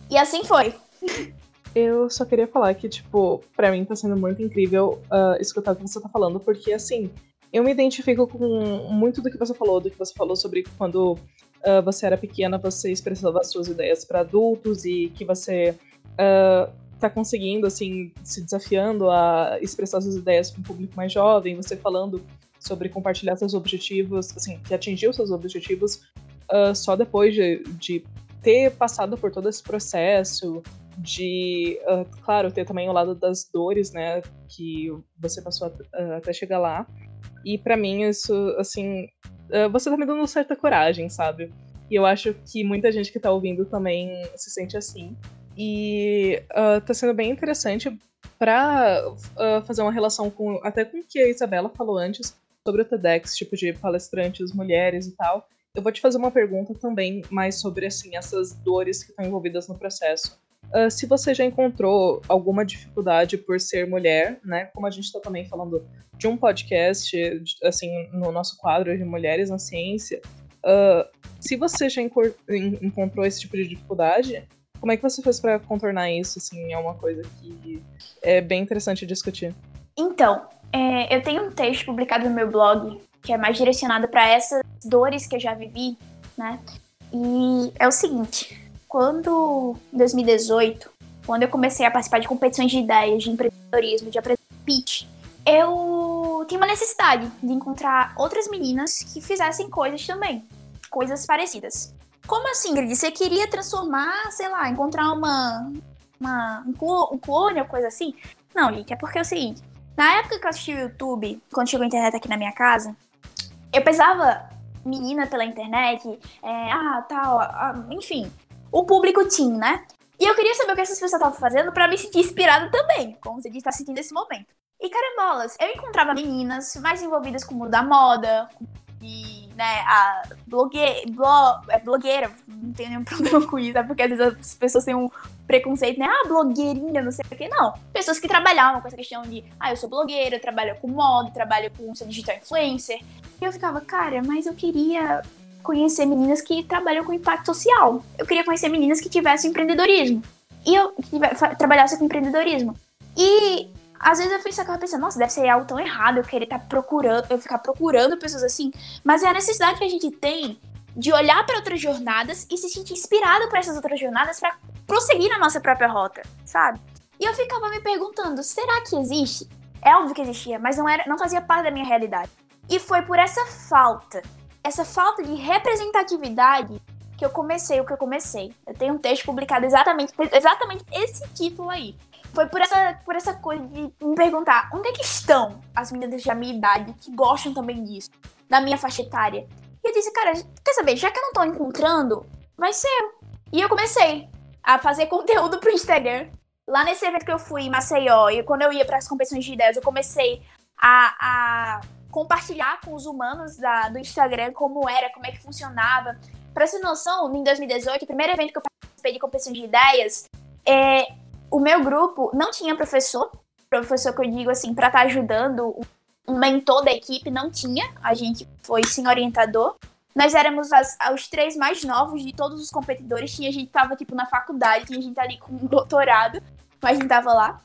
E assim foi. Eu só queria falar que, tipo, pra mim tá sendo muito incrível uh, escutar o que você tá falando, porque, assim, eu me identifico com muito do que você falou, do que você falou sobre quando uh, você era pequena, você expressava as suas ideias para adultos e que você uh, tá conseguindo, assim, se desafiando a expressar suas ideias para um público mais jovem, você falando sobre compartilhar seus objetivos, assim, que atingiu seus objetivos uh, só depois de, de, ter passado por todo esse processo, de, uh, claro, ter também o lado das dores, né, que você passou a, uh, até chegar lá. E para mim isso, assim, você tá me dando certa coragem, sabe? E eu acho que muita gente que tá ouvindo também se sente assim. E uh, tá sendo bem interessante para uh, fazer uma relação com até com o que a Isabela falou antes sobre o TEDx, tipo de palestrantes, mulheres e tal, eu vou te fazer uma pergunta também mais sobre assim essas dores que estão envolvidas no processo. Uh, se você já encontrou alguma dificuldade por ser mulher, né? Como a gente está também falando de um podcast, assim, no nosso quadro de Mulheres na Ciência, Uh, se você já encontrou esse tipo de dificuldade, como é que você fez para contornar isso? Assim, é uma coisa que é bem interessante discutir. Então, é, eu tenho um texto publicado no meu blog que é mais direcionado para essas dores que eu já vivi, né? E é o seguinte: quando em 2018, quando eu comecei a participar de competições de ideias, de empreendedorismo, de apresentar pitch, eu tinha uma necessidade de encontrar outras meninas que fizessem coisas também, coisas parecidas. Como assim, Grid? Você queria transformar, sei lá, encontrar uma, uma um clone ou coisa assim? Não, gente, é porque é o seguinte. Na época que eu assisti o YouTube, quando chegou a internet aqui na minha casa, eu pesava menina pela internet, é, ah, tal, ah, enfim, o público teen, né? E eu queria saber o que essas pessoas estavam fazendo para me sentir inspirada também, como você está sentindo nesse momento. E carambolas, eu encontrava meninas mais envolvidas com o mundo da moda, e, né, a blogue... Blo... é blogueira, não tenho nenhum [LAUGHS] problema com isso, é porque às vezes as pessoas têm um preconceito, né, ah, blogueirinha, não sei o que, não. Pessoas que trabalhavam com essa questão de, ah, eu sou blogueira, eu trabalho com moda, trabalho com ser digital influencer. E eu ficava, cara, mas eu queria conhecer meninas que trabalham com impacto social. Eu queria conhecer meninas que tivessem empreendedorismo. E eu que trabalhasse com empreendedorismo. E às vezes eu ficava pensando, nossa, deve ser algo tão errado eu querer estar tá procurando, eu ficar procurando pessoas assim. Mas é a necessidade que a gente tem de olhar para outras jornadas e se sentir inspirado por essas outras jornadas para prosseguir na nossa própria rota, sabe? E eu ficava me perguntando, será que existe? É óbvio que existia, mas não era, não fazia parte da minha realidade. E foi por essa falta, essa falta de representatividade que eu comecei o que eu comecei. Eu tenho um texto publicado exatamente, exatamente esse título aí foi por essa, por essa coisa de me perguntar onde é que estão as meninas da minha idade que gostam também disso, da minha faixa etária. E eu disse, cara, quer saber, já que eu não tô encontrando, vai ser. E eu comecei a fazer [LAUGHS] conteúdo pro Instagram. Lá nesse evento que eu fui em Maceió, e quando eu ia para as competições de ideias, eu comecei a, a compartilhar com os humanos da, do Instagram como era, como é que funcionava. Pra ter noção, em 2018, o primeiro evento que eu participei de competição de ideias, é, o meu grupo não tinha professor, professor que eu digo assim, para estar tá ajudando, um mentor da equipe, não tinha. A gente foi sim orientador. Nós éramos as, os três mais novos de todos os competidores. Tinha gente que tava, tipo, na faculdade, tinha gente ali com um doutorado, mas a gente tava lá.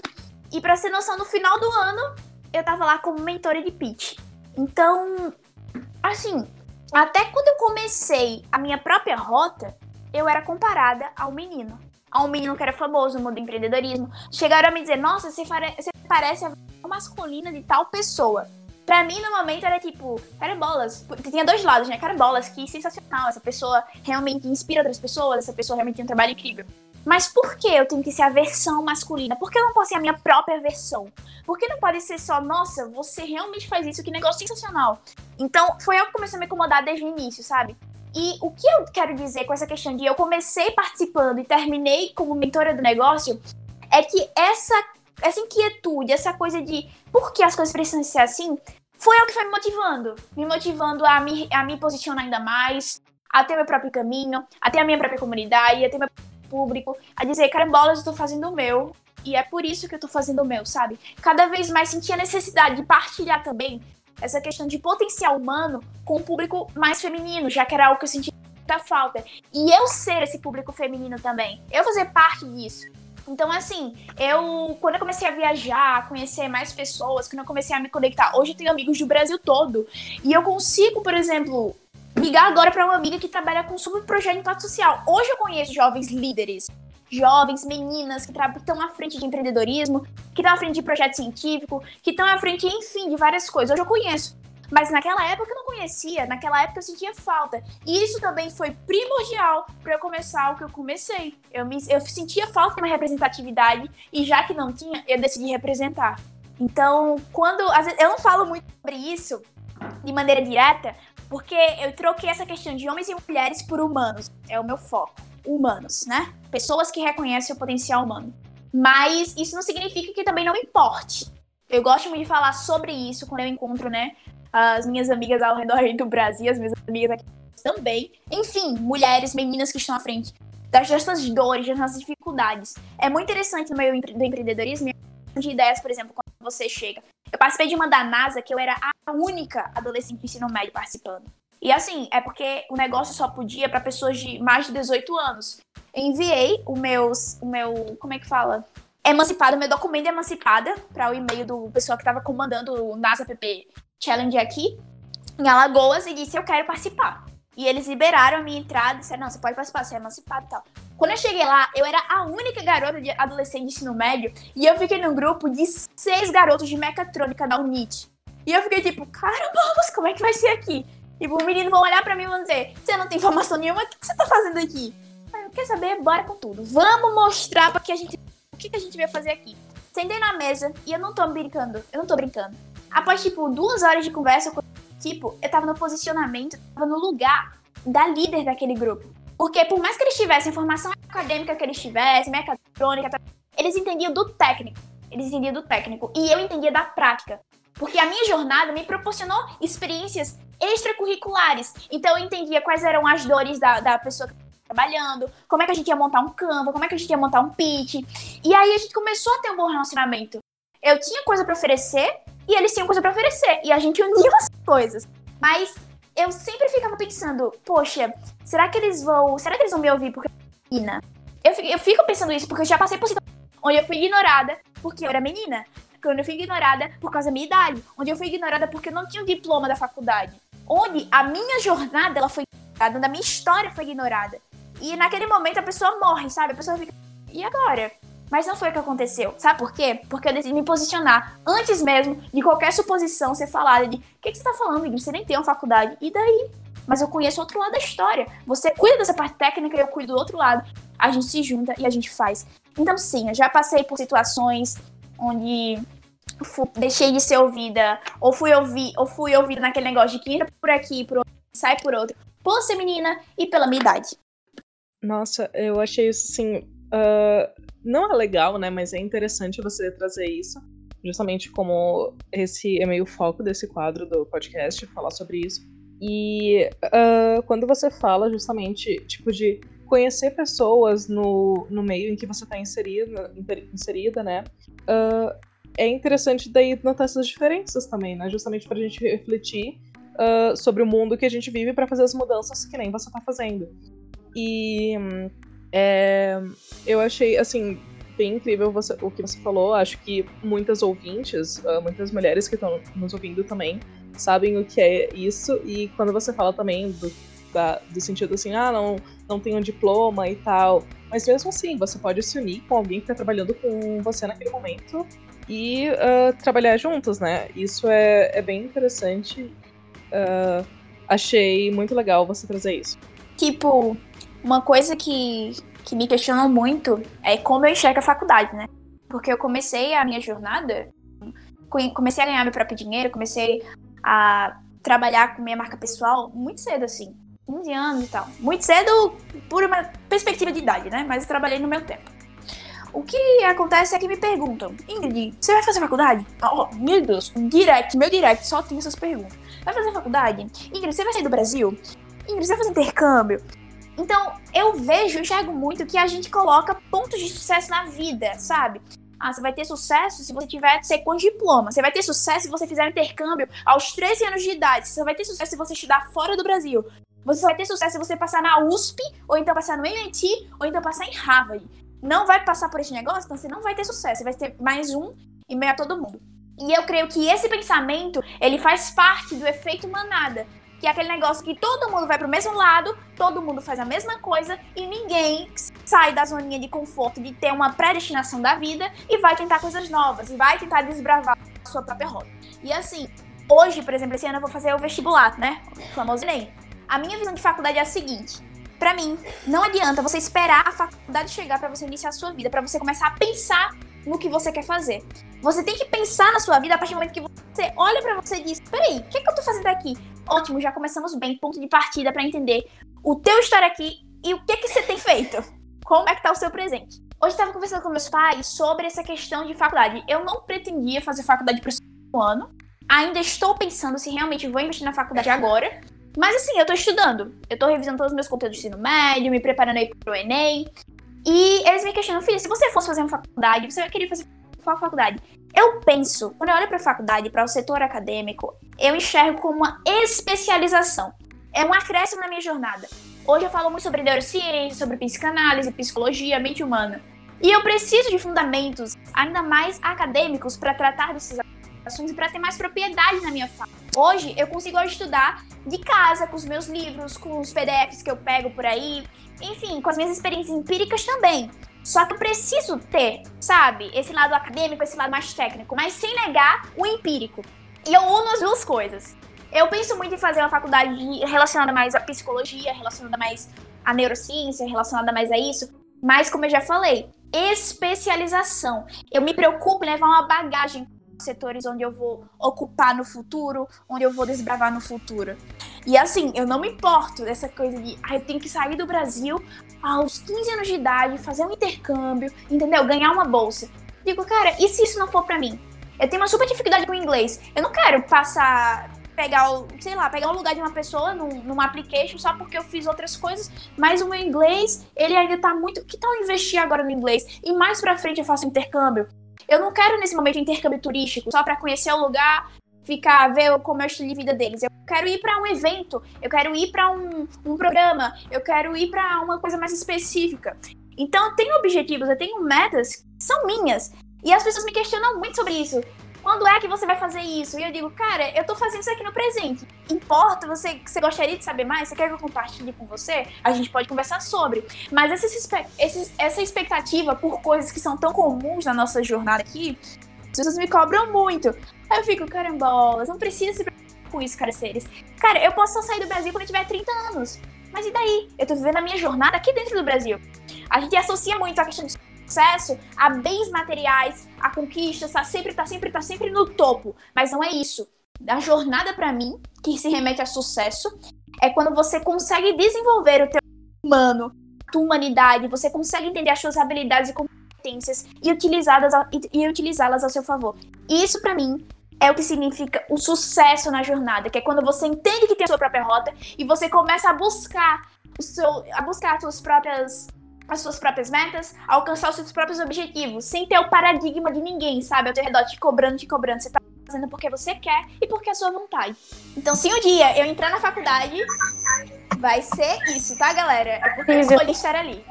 E pra ser noção, no final do ano, eu tava lá como mentora de pitch. Então, assim, até quando eu comecei a minha própria rota, eu era comparada ao menino a um menino que era famoso no mundo do empreendedorismo, chegaram a me dizer: Nossa, você, você parece a masculina de tal pessoa. Pra mim, no momento, era tipo, carambolas. Tinha dois lados, né? Carambolas, que sensacional. Essa pessoa realmente inspira outras pessoas, essa pessoa realmente tem um trabalho incrível. Mas por que eu tenho que ser a versão masculina? Por que eu não posso ser a minha própria versão? Por que não pode ser só, nossa, você realmente faz isso, que negócio sensacional? Então, foi eu que comecei a me incomodar desde o início, sabe? E o que eu quero dizer com essa questão de eu comecei participando e terminei como mentora do negócio é que essa, essa inquietude, essa coisa de por que as coisas precisam ser assim, foi o que foi me motivando. Me motivando a me, a me posicionar ainda mais, a ter meu próprio caminho, a ter a minha própria comunidade, a ter meu público, a dizer, carambolas, eu tô fazendo o meu. E é por isso que eu tô fazendo o meu, sabe? Cada vez mais senti a necessidade de partilhar também essa questão de potencial humano com um público mais feminino, já que era algo que eu sentia muita falta. E eu ser esse público feminino também, eu fazer parte disso. Então, assim, eu, quando eu comecei a viajar, conhecer mais pessoas, quando eu comecei a me conectar, hoje eu tenho amigos do Brasil todo. E eu consigo, por exemplo, ligar agora para uma amiga que trabalha com subprojeto de impacto social. Hoje eu conheço jovens líderes jovens, meninas que estão à frente de empreendedorismo, que estão à frente de projeto científico, que estão à frente, enfim, de várias coisas. Hoje eu conheço. Mas naquela época eu não conhecia, naquela época eu sentia falta. E isso também foi primordial para eu começar o que eu comecei. Eu, me, eu sentia falta de uma representatividade e já que não tinha, eu decidi representar. Então, quando. eu não falo muito sobre isso de maneira direta, porque eu troquei essa questão de homens e mulheres por humanos. É o meu foco humanos, né? Pessoas que reconhecem o potencial humano. Mas isso não significa que também não importe. Eu gosto muito de falar sobre isso quando eu encontro, né, as minhas amigas ao redor do Brasil, as minhas amigas aqui também. Enfim, mulheres, meninas que estão à frente das nossas dores, das nossas dificuldades. É muito interessante no meio do empreendedorismo de ideias, por exemplo, quando você chega. Eu participei de uma da NASA que eu era a única adolescente do ensino médio participando. E assim, é porque o negócio só podia para pessoas de mais de 18 anos. enviei o meu, o meu, como é que fala? Emancipada, meu documento emancipada para o e-mail do pessoal que estava comandando o NASA PP Challenge aqui em Alagoas e disse eu quero participar. E eles liberaram a minha entrada disseram, não, você pode participar, você é emancipado e tal. Quando eu cheguei lá, eu era a única garota de adolescente de ensino médio e eu fiquei num grupo de seis garotos de mecatrônica da UNIT. E eu fiquei tipo, caramba, como é que vai ser aqui? Tipo, os meninos vão olhar pra mim e vão dizer, você não tem informação nenhuma, o que você tá fazendo aqui? Eu quero saber, bora com tudo. Vamos mostrar pra que a gente, o que, que a gente veio fazer aqui. Sentei na mesa e eu não tô brincando, eu não tô brincando. Após, tipo, duas horas de conversa tipo, eu tava no posicionamento, tava no lugar da líder daquele grupo. Porque por mais que eles tivessem formação acadêmica que eles tivessem, mecatrônica, eles entendiam do técnico. Eles entendiam do técnico. E eu entendia da prática. Porque a minha jornada me proporcionou experiências extracurriculares. Então eu entendia quais eram as dores da, da pessoa que trabalhando, como é que a gente ia montar um Canva, como é que a gente ia montar um pitch. E aí a gente começou a ter um bom relacionamento. Eu tinha coisa para oferecer e eles tinham coisa para oferecer. E a gente uniu as coisas. Mas eu sempre ficava pensando, poxa, será que eles vão. Será que eles vão me ouvir porque eu menina? Eu eu fico pensando isso porque eu já passei por situações onde eu fui ignorada porque eu era menina. Onde eu fui ignorada por causa da minha idade. Onde eu fui ignorada porque eu não tinha o diploma da faculdade. Onde a minha jornada ela foi ignorada, onde a minha história foi ignorada. E naquele momento a pessoa morre, sabe? A pessoa fica. E agora? Mas não foi o que aconteceu. Sabe por quê? Porque eu decidi me posicionar antes mesmo de qualquer suposição ser falada de o que, que você tá falando? Você nem tem uma faculdade. E daí? Mas eu conheço outro lado da história. Você cuida dessa parte técnica e eu cuido do outro lado. A gente se junta e a gente faz. Então, sim, eu já passei por situações onde deixei de ser ouvida, ou fui ouvir, ou fui ouvida naquele negócio de que entra por aqui, por outro, sai por outro, por ser menina e pela minha idade. Nossa, eu achei isso assim. Uh, não é legal, né? Mas é interessante você trazer isso, justamente como esse é meio foco desse quadro do podcast, falar sobre isso. E uh, quando você fala justamente, tipo, de conhecer pessoas no, no meio em que você está inserida, inserida, né? Uh, é interessante daí notar essas diferenças também, né? Justamente para a gente refletir uh, sobre o mundo que a gente vive para fazer as mudanças que nem você está fazendo. E é, eu achei, assim, bem incrível você, o que você falou. Acho que muitas ouvintes, uh, muitas mulheres que estão nos ouvindo também, sabem o que é isso. E quando você fala também do, da, do sentido assim, ah, não, não tenho um diploma e tal. Mas mesmo assim, você pode se unir com alguém que está trabalhando com você naquele momento e uh, trabalhar juntos, né? Isso é, é bem interessante. Uh, achei muito legal você trazer isso. Tipo, uma coisa que, que me questionam muito é como eu enxergo a faculdade, né? Porque eu comecei a minha jornada, comecei a ganhar meu próprio dinheiro, comecei a trabalhar com minha marca pessoal muito cedo, assim. 15 anos e tal. Muito cedo por uma perspectiva de idade, né? Mas eu trabalhei no meu tempo. O que acontece é que me perguntam, Ingrid, você vai fazer faculdade? Oh, meu Deus, direct, meu direct só tem essas perguntas. Vai fazer faculdade? Ingrid, você vai sair do Brasil? Ingrid, você vai fazer intercâmbio? Então, eu vejo, enxergo muito que a gente coloca pontos de sucesso na vida, sabe? Ah, você vai ter sucesso se você tiver ser com diploma. Você vai ter sucesso se você fizer intercâmbio aos 13 anos de idade. Você vai ter sucesso se você estudar fora do Brasil. Você vai ter sucesso se você passar na USP, ou então passar no MIT, ou então passar em Harvard. Não vai passar por esse negócio, então você não vai ter sucesso. Você vai ter mais um e meio a todo mundo. E eu creio que esse pensamento, ele faz parte do efeito manada que é aquele negócio que todo mundo vai pro mesmo lado, todo mundo faz a mesma coisa e ninguém sai da zoninha de conforto de ter uma predestinação da vida e vai tentar coisas novas, e vai tentar desbravar a sua própria rota. E assim, hoje, por exemplo, esse ano eu vou fazer o vestibular, né? O famoso Enem. A minha visão de faculdade é a seguinte: para mim, não adianta você esperar a faculdade chegar para você iniciar a sua vida, para você começar a pensar no que você quer fazer. Você tem que pensar na sua vida a partir do momento que você olha para você e diz: peraí, o que, é que eu tô fazendo aqui? Ótimo, já começamos bem. Ponto de partida para entender o teu estar aqui e o que, que você tem feito. Como é que tá o seu presente? Hoje estava conversando com meus pais sobre essa questão de faculdade. Eu não pretendia fazer faculdade para o ano. Ainda estou pensando se realmente vou investir na faculdade agora. Mas assim, eu tô estudando. Eu tô revisando todos os meus conteúdos de ensino médio, me preparando aí pro Enem. E eles me questionam, filha, se você fosse fazer uma faculdade, você queria fazer qual faculdade? Eu penso, quando eu olho para a faculdade, para o setor acadêmico, eu enxergo como uma especialização. é um acréscimo na minha jornada. Hoje eu falo muito sobre neurociência, sobre psicanálise, psicologia, mente humana. E eu preciso de fundamentos ainda mais acadêmicos para tratar desses assuntos e para ter mais propriedade na minha fala. Hoje eu consigo estudar de casa, com os meus livros, com os PDFs que eu pego por aí, enfim, com as minhas experiências empíricas também. Só que eu preciso ter, sabe, esse lado acadêmico, esse lado mais técnico, mas sem negar o empírico. E eu uno as duas coisas. Eu penso muito em fazer uma faculdade relacionada mais à psicologia, relacionada mais à neurociência, relacionada mais a isso. Mas, como eu já falei, especialização. Eu me preocupo em levar uma bagagem setores onde eu vou ocupar no futuro, onde eu vou desbravar no futuro. E assim, eu não me importo dessa coisa de, ah, eu tenho que sair do Brasil aos 15 anos de idade, fazer um intercâmbio, entendeu? Ganhar uma bolsa. Digo, cara, e se isso não for para mim? Eu tenho uma super dificuldade com inglês. Eu não quero passar pegar o, sei lá, pegar o lugar de uma pessoa num, numa application só porque eu fiz outras coisas, mas o meu inglês, ele ainda tá muito, que tal investir agora no inglês? E mais pra frente eu faço intercâmbio. Eu não quero nesse momento intercâmbio turístico só para conhecer o lugar, ficar, ver como é o estilo de vida deles. Eu quero ir para um evento, eu quero ir para um, um programa, eu quero ir para uma coisa mais específica. Então eu tenho objetivos, eu tenho metas que são minhas. E as pessoas me questionam muito sobre isso. Quando é que você vai fazer isso? E eu digo, cara, eu tô fazendo isso aqui no presente. Importa? Você, você gostaria de saber mais? Você quer que eu compartilhe com você? A gente pode conversar sobre. Mas essa, essa expectativa por coisas que são tão comuns na nossa jornada aqui, as pessoas me cobram muito. Aí eu fico, carambolas, não precisa se preocupar com isso, cara, seres. Cara, eu posso só sair do Brasil quando eu tiver 30 anos. Mas e daí? Eu tô vivendo a minha jornada aqui dentro do Brasil. A gente associa muito a questão de sucesso a bens materiais, a conquistas, tá sempre, tá sempre, tá sempre no topo. Mas não é isso. A jornada para mim, que se remete a sucesso, é quando você consegue desenvolver o teu humano, a tua humanidade, você consegue entender as suas habilidades e competências e utilizá-las e, utilizá-las ao seu favor. Isso para mim é o que significa o sucesso na jornada, que é quando você entende que tem a sua própria rota e você começa a buscar o seu, a buscar as suas próprias as suas próprias metas, alcançar os seus próprios objetivos, sem ter o paradigma de ninguém, sabe? Ao teu redor te cobrando, te cobrando. Você tá fazendo porque você quer e porque é a sua vontade. Então, se um dia eu entrar na faculdade, vai ser isso, tá, galera? É porque eu escolhi estar ali.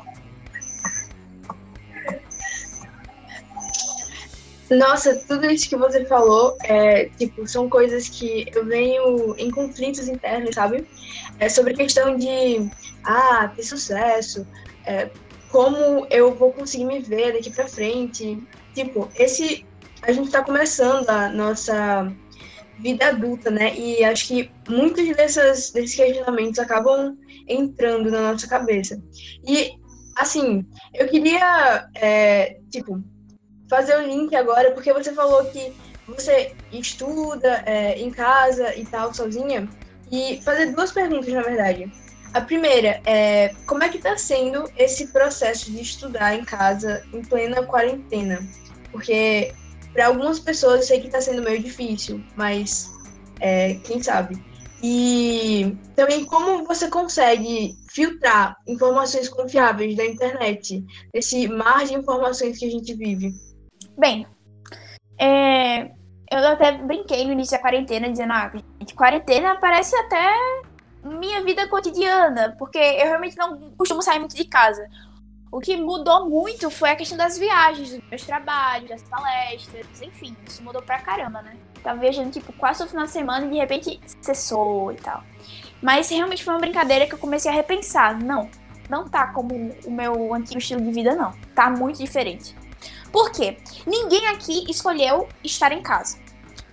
Nossa, tudo isso que você falou, é, tipo, são coisas que eu venho em conflitos internos, sabe? É sobre a questão de, ah, ter sucesso, é, como eu vou conseguir me ver daqui para frente. Tipo, esse a gente está começando a nossa vida adulta, né? E acho que muitos dessas, desses questionamentos acabam entrando na nossa cabeça. E, assim, eu queria, é, tipo, fazer o link agora, porque você falou que você estuda é, em casa e tal, sozinha, e fazer duas perguntas, na verdade. A primeira é como é que está sendo esse processo de estudar em casa em plena quarentena? Porque para algumas pessoas eu sei que está sendo meio difícil, mas é, quem sabe? E também como você consegue filtrar informações confiáveis da internet, esse mar de informações que a gente vive? Bem, é, eu até brinquei no início da quarentena dizendo, ah, gente, quarentena parece até minha vida cotidiana, porque eu realmente não costumo sair muito de casa. O que mudou muito foi a questão das viagens, dos meus trabalhos, das palestras, enfim, isso mudou pra caramba, né? Tava viajando, tipo, quase o final de semana e de repente cessou e tal. Mas realmente foi uma brincadeira que eu comecei a repensar. Não, não tá como o meu antigo estilo de vida, não. Tá muito diferente. Por quê? Ninguém aqui escolheu estar em casa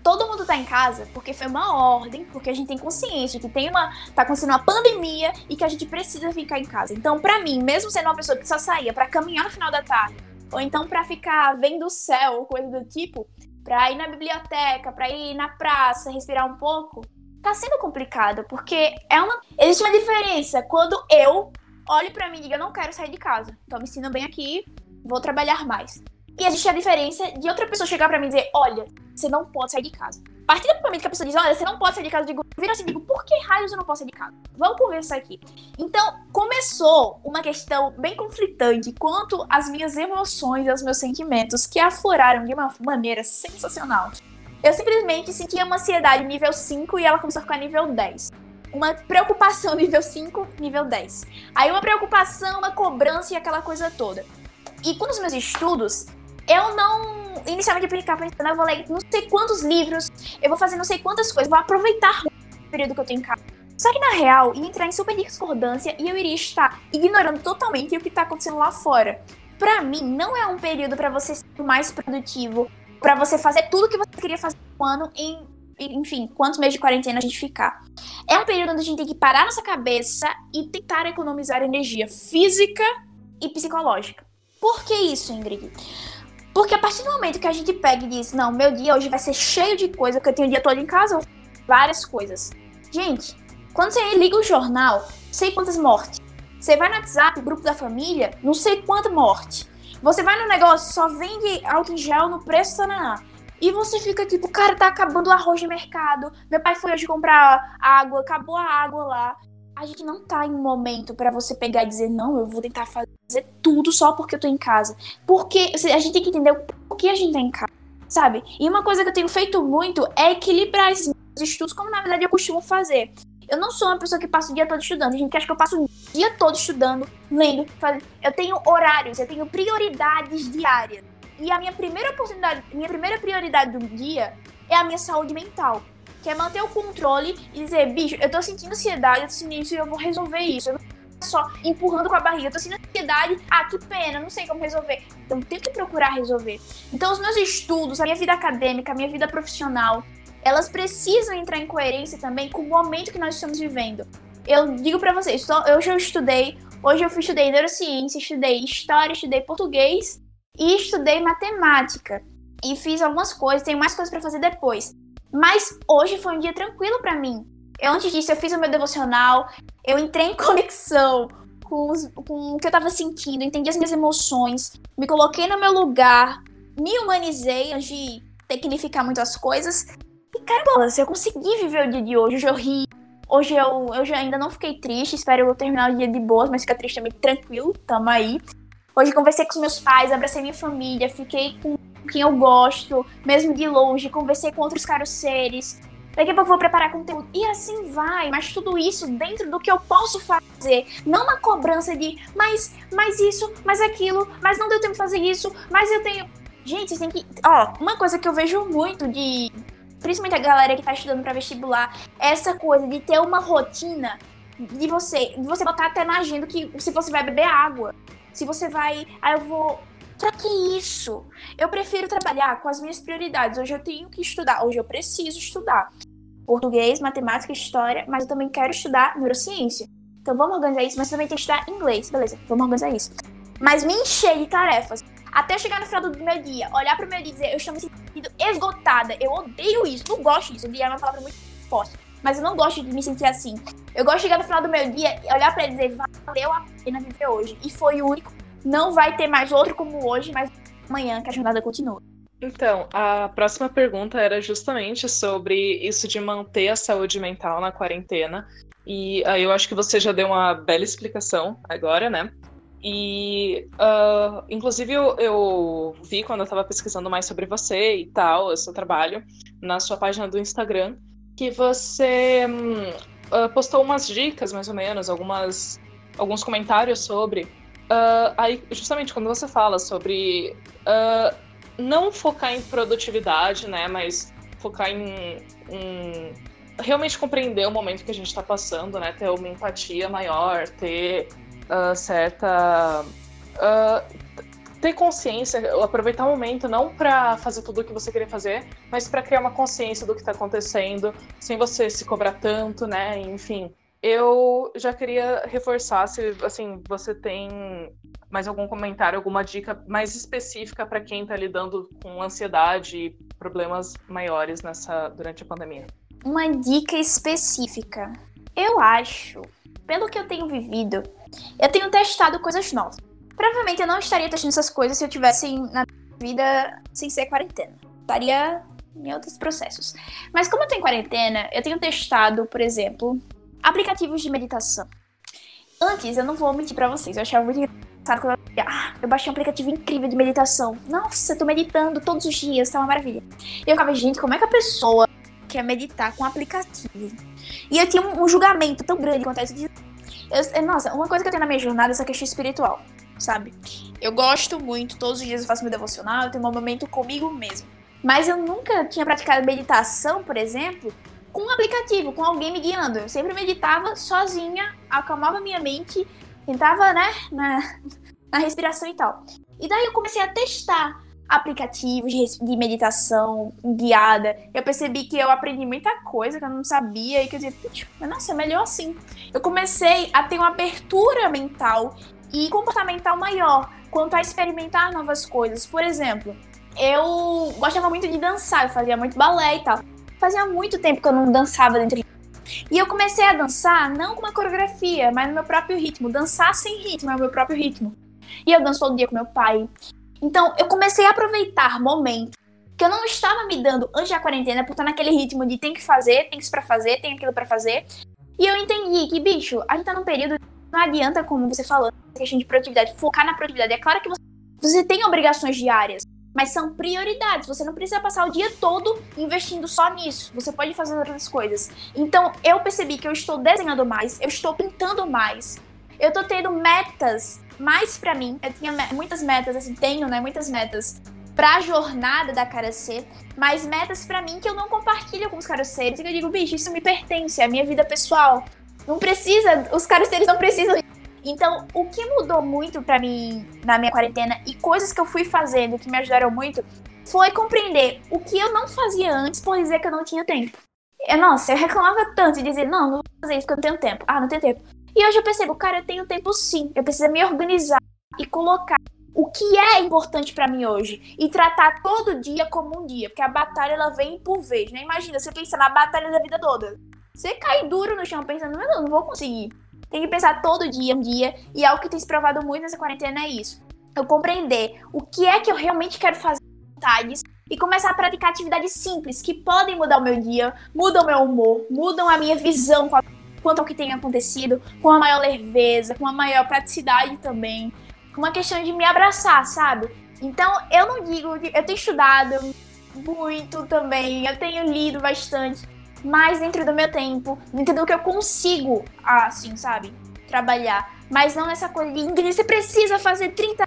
todo mundo tá em casa porque foi uma ordem, porque a gente tem consciência que tem uma tá acontecendo uma pandemia e que a gente precisa ficar em casa. Então, para mim, mesmo sendo uma pessoa que só saía para caminhar no final da tarde, ou então para ficar vendo o céu, coisa do tipo, para ir na biblioteca, para ir na praça, respirar um pouco, tá sendo complicado, porque é uma existe uma diferença quando eu olho para mim e digo, eu não quero sair de casa. Tô me ensinando bem aqui, vou trabalhar mais. E existe a diferença de outra pessoa chegar para mim e dizer: Olha, você não pode sair de casa. A partir do momento que a pessoa diz: Olha, você não pode sair de casa, eu digo: Vira assim, digo: Por que raios eu não posso sair de casa? Vamos conversar aqui. Então, começou uma questão bem conflitante quanto às minhas emoções e aos meus sentimentos que afloraram de uma maneira sensacional. Eu simplesmente sentia uma ansiedade nível 5 e ela começou a ficar nível 10. uma preocupação [LAUGHS] nível 5, nível 10. Aí uma preocupação, uma cobrança e aquela coisa toda. E com os meus estudos, eu não inicialmente aplicava pensando, eu vou ler não sei quantos livros, eu vou fazer não sei quantas coisas, vou aproveitar o período que eu tenho em casa. Só que na real, ia entrar em super discordância e eu iria estar ignorando totalmente o que está acontecendo lá fora. Para mim, não é um período para você ser mais produtivo, para você fazer tudo que você queria fazer no ano em, enfim, quantos meses de quarentena a gente ficar. É um período onde a gente tem que parar nossa cabeça e tentar economizar energia física e psicológica. Por que isso, Ingrid? Porque a partir do momento que a gente pega e diz, não, meu dia hoje vai ser cheio de coisa, porque eu tenho o dia todo em casa, várias coisas. Gente, quando você liga o jornal, sei quantas mortes. Você vai no WhatsApp, grupo da família, não sei quanta morte. Você vai no negócio, só vende álcool em gel no preço tananá. E você fica tipo, cara, tá acabando o arroz no mercado. Meu pai foi hoje comprar água, acabou a água lá. A gente não tá em um momento para você pegar e dizer, não, eu vou tentar fazer tudo só porque eu tô em casa. Porque a gente tem que entender por que a gente tá em casa, sabe? E uma coisa que eu tenho feito muito é equilibrar esses estudos, como na verdade eu costumo fazer. Eu não sou uma pessoa que passa o dia todo estudando. A gente acha que eu passo o dia todo estudando, lendo, fazendo. Eu tenho horários, eu tenho prioridades diárias. E a minha primeira oportunidade, minha primeira prioridade do dia é a minha saúde mental. Que é manter o controle e dizer, bicho, eu tô sentindo ansiedade, eu tô sentindo isso e eu vou resolver isso. Eu só empurrando com a barriga, eu tô sentindo ansiedade, ah, que pena, não sei como resolver. Então tenho que procurar resolver. Então os meus estudos, a minha vida acadêmica, a minha vida profissional, elas precisam entrar em coerência também com o momento que nós estamos vivendo. Eu digo para vocês, hoje eu estudei, hoje eu estudei neurociência, estudei história, estudei português e estudei matemática. E fiz algumas coisas, tenho mais coisas para fazer depois. Mas hoje foi um dia tranquilo para mim. Eu, antes disso, eu fiz o meu devocional, eu entrei em [LAUGHS] conexão com, os, com o que eu tava sentindo, entendi as minhas emoções, me coloquei no meu lugar, me humanizei antes de tecnificar muito as coisas e caramba, se eu consegui viver o dia de hoje, hoje eu ri, hoje eu, eu ainda não fiquei triste, espero eu terminar o dia de boas, mas ficar triste também tranquilo, tamo aí. Hoje conversei com os meus pais, abracei minha família, fiquei com quem eu gosto, mesmo de longe, conversei com outros caros seres. Daqui a pouco vou preparar conteúdo. E assim vai, mas tudo isso dentro do que eu posso fazer. Não uma cobrança de, mas, mas isso, mas aquilo, mas não deu tempo de fazer isso, mas eu tenho. Gente, têm que. Ó, uma coisa que eu vejo muito de principalmente a galera que tá estudando para vestibular, essa coisa de ter uma rotina de você, de você botar até na agenda que se você vai beber água, se você vai, aí eu vou Pra que isso? Eu prefiro trabalhar com as minhas prioridades. Hoje eu tenho que estudar, hoje eu preciso estudar português, matemática, história, mas eu também quero estudar neurociência. Então vamos organizar isso, mas também tem que estudar inglês. Beleza, vamos organizar isso. Mas me encher de tarefas até chegar no final do meu dia, olhar pro meu dia e dizer, eu estou me sentindo esgotada. Eu odeio isso, não gosto disso. Odiar é uma palavra muito forte. Mas eu não gosto de me sentir assim. Eu gosto de chegar no final do meu dia e olhar para ele e dizer, valeu a pena viver hoje. E foi o único. Não vai ter mais outro como hoje, mas amanhã que a jornada continua. Então, a próxima pergunta era justamente sobre isso de manter a saúde mental na quarentena. E aí eu acho que você já deu uma bela explicação agora, né? E, uh, inclusive, eu, eu, vi quando eu estava pesquisando mais sobre você e tal, o seu trabalho, na sua página do Instagram, que você um, uh, postou umas dicas, mais ou menos, algumas, alguns comentários sobre. Uh, aí, justamente quando você fala sobre não focar em produtividade, né, mas focar em, em realmente compreender o momento que a gente está passando, né, ter uma empatia maior, ter uh, certa. Uh, ter consciência, aproveitar o momento não para fazer tudo o que você queria fazer, mas para criar uma consciência do que está acontecendo, sem você se cobrar tanto, né? Enfim, eu já queria reforçar se assim você tem mais algum comentário, alguma dica mais específica para quem está lidando com ansiedade e problemas maiores nessa durante a pandemia. Uma dica específica. Eu acho, pelo que eu tenho vivido, eu tenho testado coisas novas. Provavelmente eu não estaria testando essas coisas se eu tivesse na vida sem ser quarentena. Estaria em outros processos. Mas como eu tô em quarentena, eu tenho testado, por exemplo, aplicativos de meditação. Antes, eu não vou mentir para vocês, eu achava muito engraçado quando eu, ah, eu baixei um aplicativo incrível de meditação. Nossa, eu tô meditando todos os dias, tá uma maravilha. E eu ficava, gente, como é que a pessoa que é meditar com aplicativo. E eu tinha um, um julgamento tão grande quanto a isso. De... Nossa, uma coisa que eu tenho na minha jornada é essa questão espiritual, sabe? Eu gosto muito, todos os dias eu faço meu devocional, eu tenho um momento comigo mesmo. Mas eu nunca tinha praticado meditação, por exemplo, com um aplicativo, com alguém me guiando. Eu sempre meditava sozinha, acalmava minha mente, tentava, né, na, [LAUGHS] na respiração e tal. E daí eu comecei a testar aplicativos de meditação guiada. Eu percebi que eu aprendi muita coisa que eu não sabia e que eu dizia, nossa, é melhor assim. Eu comecei a ter uma abertura mental e comportamental maior quanto a experimentar novas coisas. Por exemplo, eu gostava muito de dançar, eu fazia muito balé e tal. Fazia muito tempo que eu não dançava dentro de e eu comecei a dançar não com uma coreografia, mas no meu próprio ritmo. Dançar sem ritmo é o meu próprio ritmo. E eu danço todo dia com meu pai. Então eu comecei a aproveitar momentos que eu não estava me dando antes da quarentena por estar naquele ritmo de tem que fazer, tem isso para fazer, tem aquilo para fazer. E eu entendi que, bicho, a gente tá num período não adianta, como você falou, questão de produtividade, focar na produtividade. É claro que você, você tem obrigações diárias, mas são prioridades. Você não precisa passar o dia todo investindo só nisso. Você pode fazer outras coisas. Então, eu percebi que eu estou desenhando mais, eu estou pintando mais. Eu estou tendo metas mais para mim. Eu tinha muitas metas, assim, tenho, né, muitas metas para a jornada da cara C, mas metas para mim que eu não compartilho com os caroceiros. E eu digo, bicho, isso me pertence, é a minha vida pessoal. Não precisa, os caroceiros não precisam então, o que mudou muito para mim na minha quarentena e coisas que eu fui fazendo que me ajudaram muito foi compreender o que eu não fazia antes por dizer que eu não tinha tempo. Eu, nossa, eu reclamava tanto de dizer, não, não vou fazer isso porque eu não tenho tempo. Ah, não tenho tempo. E hoje eu percebo, cara, eu tenho tempo sim. Eu preciso me organizar e colocar o que é importante para mim hoje e tratar todo dia como um dia, porque a batalha ela vem por vez, né? Imagina, você pensa na batalha da vida toda. Você cai duro no chão pensando, não, não vou conseguir. Tem que pensar todo dia, um dia, e algo que tem se provado muito nessa quarentena é isso. Eu compreender o que é que eu realmente quero fazer vontades e começar a praticar atividades simples que podem mudar o meu dia, mudam o meu humor, mudam a minha visão quanto ao que tem acontecido, com a maior leveza, com a maior praticidade também, com uma questão de me abraçar, sabe? Então, eu não digo, eu tenho estudado muito também, eu tenho lido bastante, mais dentro do meu tempo, dentro do que eu consigo, assim, sabe? Trabalhar. Mas não nessa coisa de Ingrid, você precisa fazer 30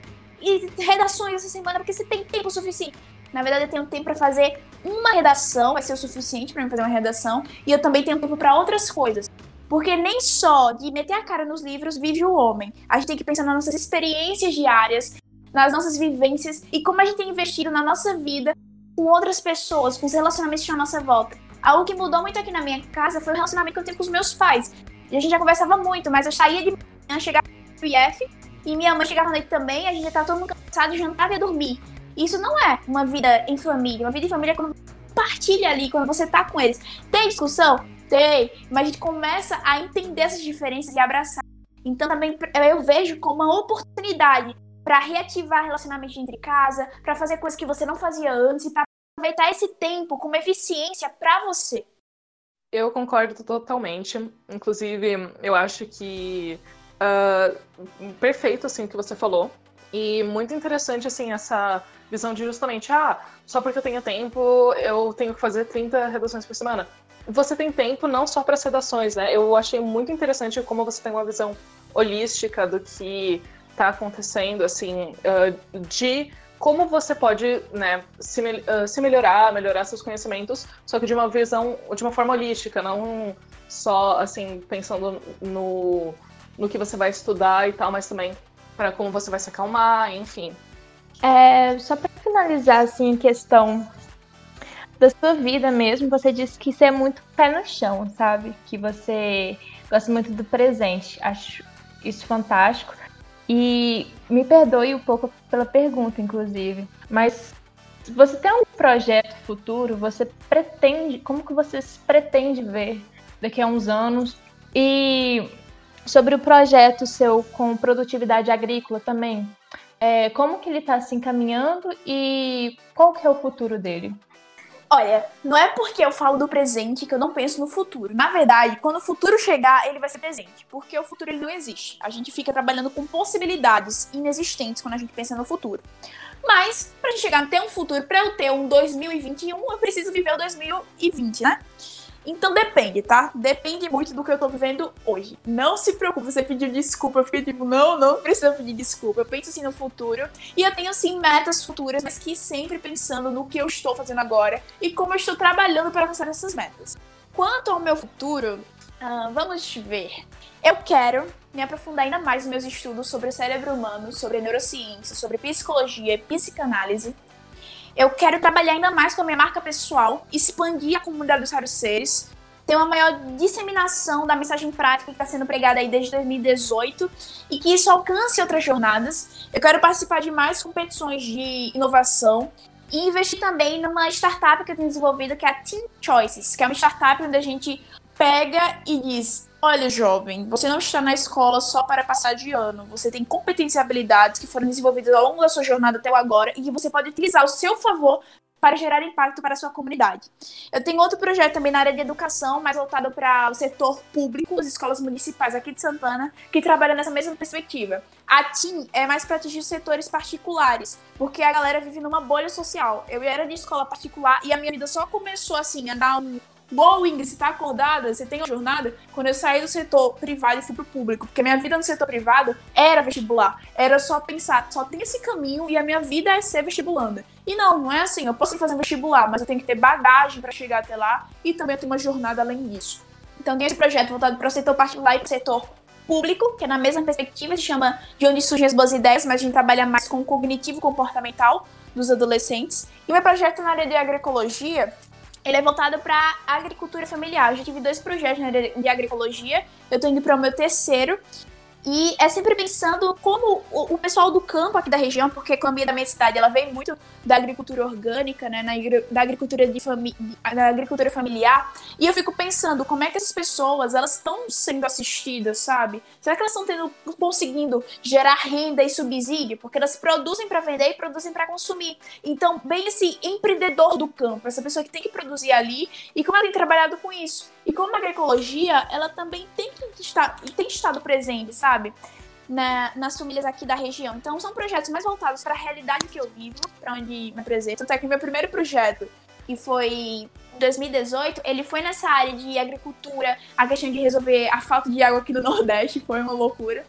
redações essa semana porque você tem tempo suficiente. Na verdade, eu tenho tempo para fazer uma redação, vai ser o suficiente para mim fazer uma redação, e eu também tenho tempo para outras coisas. Porque nem só de meter a cara nos livros vive o homem. A gente tem que pensar nas nossas experiências diárias, nas nossas vivências e como a gente tem investido na nossa vida com outras pessoas, com os relacionamentos à nossa volta. Algo que mudou muito aqui na minha casa foi o relacionamento que eu tenho com os meus pais. E a gente já conversava muito, mas eu saía de manhã, chegava no IF, e minha mãe chegava noite também, a gente já tava todo mundo cansado, jantava e dormir. Isso não é uma vida em família. Uma vida em família é quando você partilha ali, quando você tá com eles. Tem discussão? Tem. Mas a gente começa a entender essas diferenças e abraçar. Então também eu vejo como uma oportunidade para reativar relacionamentos entre casa, para fazer coisas que você não fazia antes e para aproveitar esse tempo com uma eficiência para você. Eu concordo totalmente. Inclusive, eu acho que uh, perfeito assim o que você falou e muito interessante assim essa visão de justamente ah só porque eu tenho tempo eu tenho que fazer 30 redações por semana. Você tem tempo não só para as redações, né? Eu achei muito interessante como você tem uma visão holística do que está acontecendo assim uh, de como você pode né, se, uh, se, melhorar, melhorar seus conhecimentos, só que de uma visão, de uma forma holística, não só assim pensando no, no que você vai estudar e tal, mas também para como você vai se acalmar, enfim. É, só para finalizar assim a questão da sua vida mesmo, você disse que você é muito pé no chão, sabe? Que você gosta muito do presente. Acho isso fantástico. E me perdoe um pouco pela pergunta, inclusive, mas se você tem um projeto futuro, você pretende, como que você pretende ver daqui a uns anos? E sobre o projeto seu com produtividade agrícola também, é, como que ele está se encaminhando e qual que é o futuro dele? Olha, não é porque eu falo do presente que eu não penso no futuro. Na verdade, quando o futuro chegar, ele vai ser presente. Porque o futuro ele não existe. A gente fica trabalhando com possibilidades inexistentes quando a gente pensa no futuro. Mas, gente chegar até um futuro, pra eu ter um 2021, eu preciso viver o 2020, né? Então depende, tá? Depende muito do que eu tô vivendo hoje. Não se preocupe, você pediu desculpa. Eu fiquei tipo, não, não precisa pedir desculpa. Eu penso assim no futuro. E eu tenho assim metas futuras, mas que sempre pensando no que eu estou fazendo agora e como eu estou trabalhando para alcançar essas metas. Quanto ao meu futuro, uh, vamos ver. Eu quero me aprofundar ainda mais nos meus estudos sobre o cérebro humano, sobre neurociência, sobre psicologia e psicanálise. Eu quero trabalhar ainda mais com a minha marca pessoal, expandir a comunidade dos raros seres, ter uma maior disseminação da mensagem prática que está sendo pregada aí desde 2018 e que isso alcance outras jornadas. Eu quero participar de mais competições de inovação e investir também numa startup que eu tenho desenvolvido que é a Team Choices, que é uma startup onde a gente pega e diz: Olha, jovem, você não está na escola só para passar de ano. Você tem competências e habilidades que foram desenvolvidas ao longo da sua jornada até agora e que você pode utilizar ao seu favor para gerar impacto para a sua comunidade. Eu tenho outro projeto também na área de educação, mais voltado para o setor público, as escolas municipais aqui de Santana, que trabalham nessa mesma perspectiva. A TIM é mais para atingir setores particulares, porque a galera vive numa bolha social. Eu era de escola particular e a minha vida só começou assim a dar um Ingrid, você tá acordada? Você tem uma jornada? Quando eu saí do setor privado e fui pro público, porque minha vida no setor privado era vestibular. Era só pensar, só tem esse caminho e a minha vida é ser vestibulanda. E não, não é assim. Eu posso fazer um vestibular, mas eu tenho que ter bagagem para chegar até lá e também eu tenho uma jornada além disso. Então tem esse projeto voltado para o setor particular e para o setor público, que é na mesma perspectiva, se chama De Onde Surgem as Boas Ideias, mas a gente trabalha mais com o cognitivo comportamental dos adolescentes. E meu projeto na área de agroecologia ele é voltado para agricultura familiar. Eu já tive dois projetos área de agroecologia. Eu estou indo para o meu terceiro. E é sempre pensando como o, pessoal do campo aqui da região, porque a economia da minha cidade ela vem muito da agricultura orgânica, né, na, da agricultura de da agricultura familiar. E eu fico pensando como é que essas pessoas elas estão sendo assistidas, sabe? Será que elas estão tendo conseguindo gerar renda e subsídio? Porque elas produzem para vender e produzem para consumir. Então, bem esse empreendedor do campo, essa pessoa que tem que produzir ali e como ela tem trabalhado com isso. E como a agroecologia, ela também tem que estar tem estado presente, sabe? Na, nas famílias aqui da região. Então, são projetos mais voltados para a realidade que eu vivo, para onde me apresento. Tanto é que meu primeiro projeto, que foi em 2018, ele foi nessa área de agricultura, a questão de resolver a falta de água aqui no [LAUGHS] Nordeste, foi uma loucura.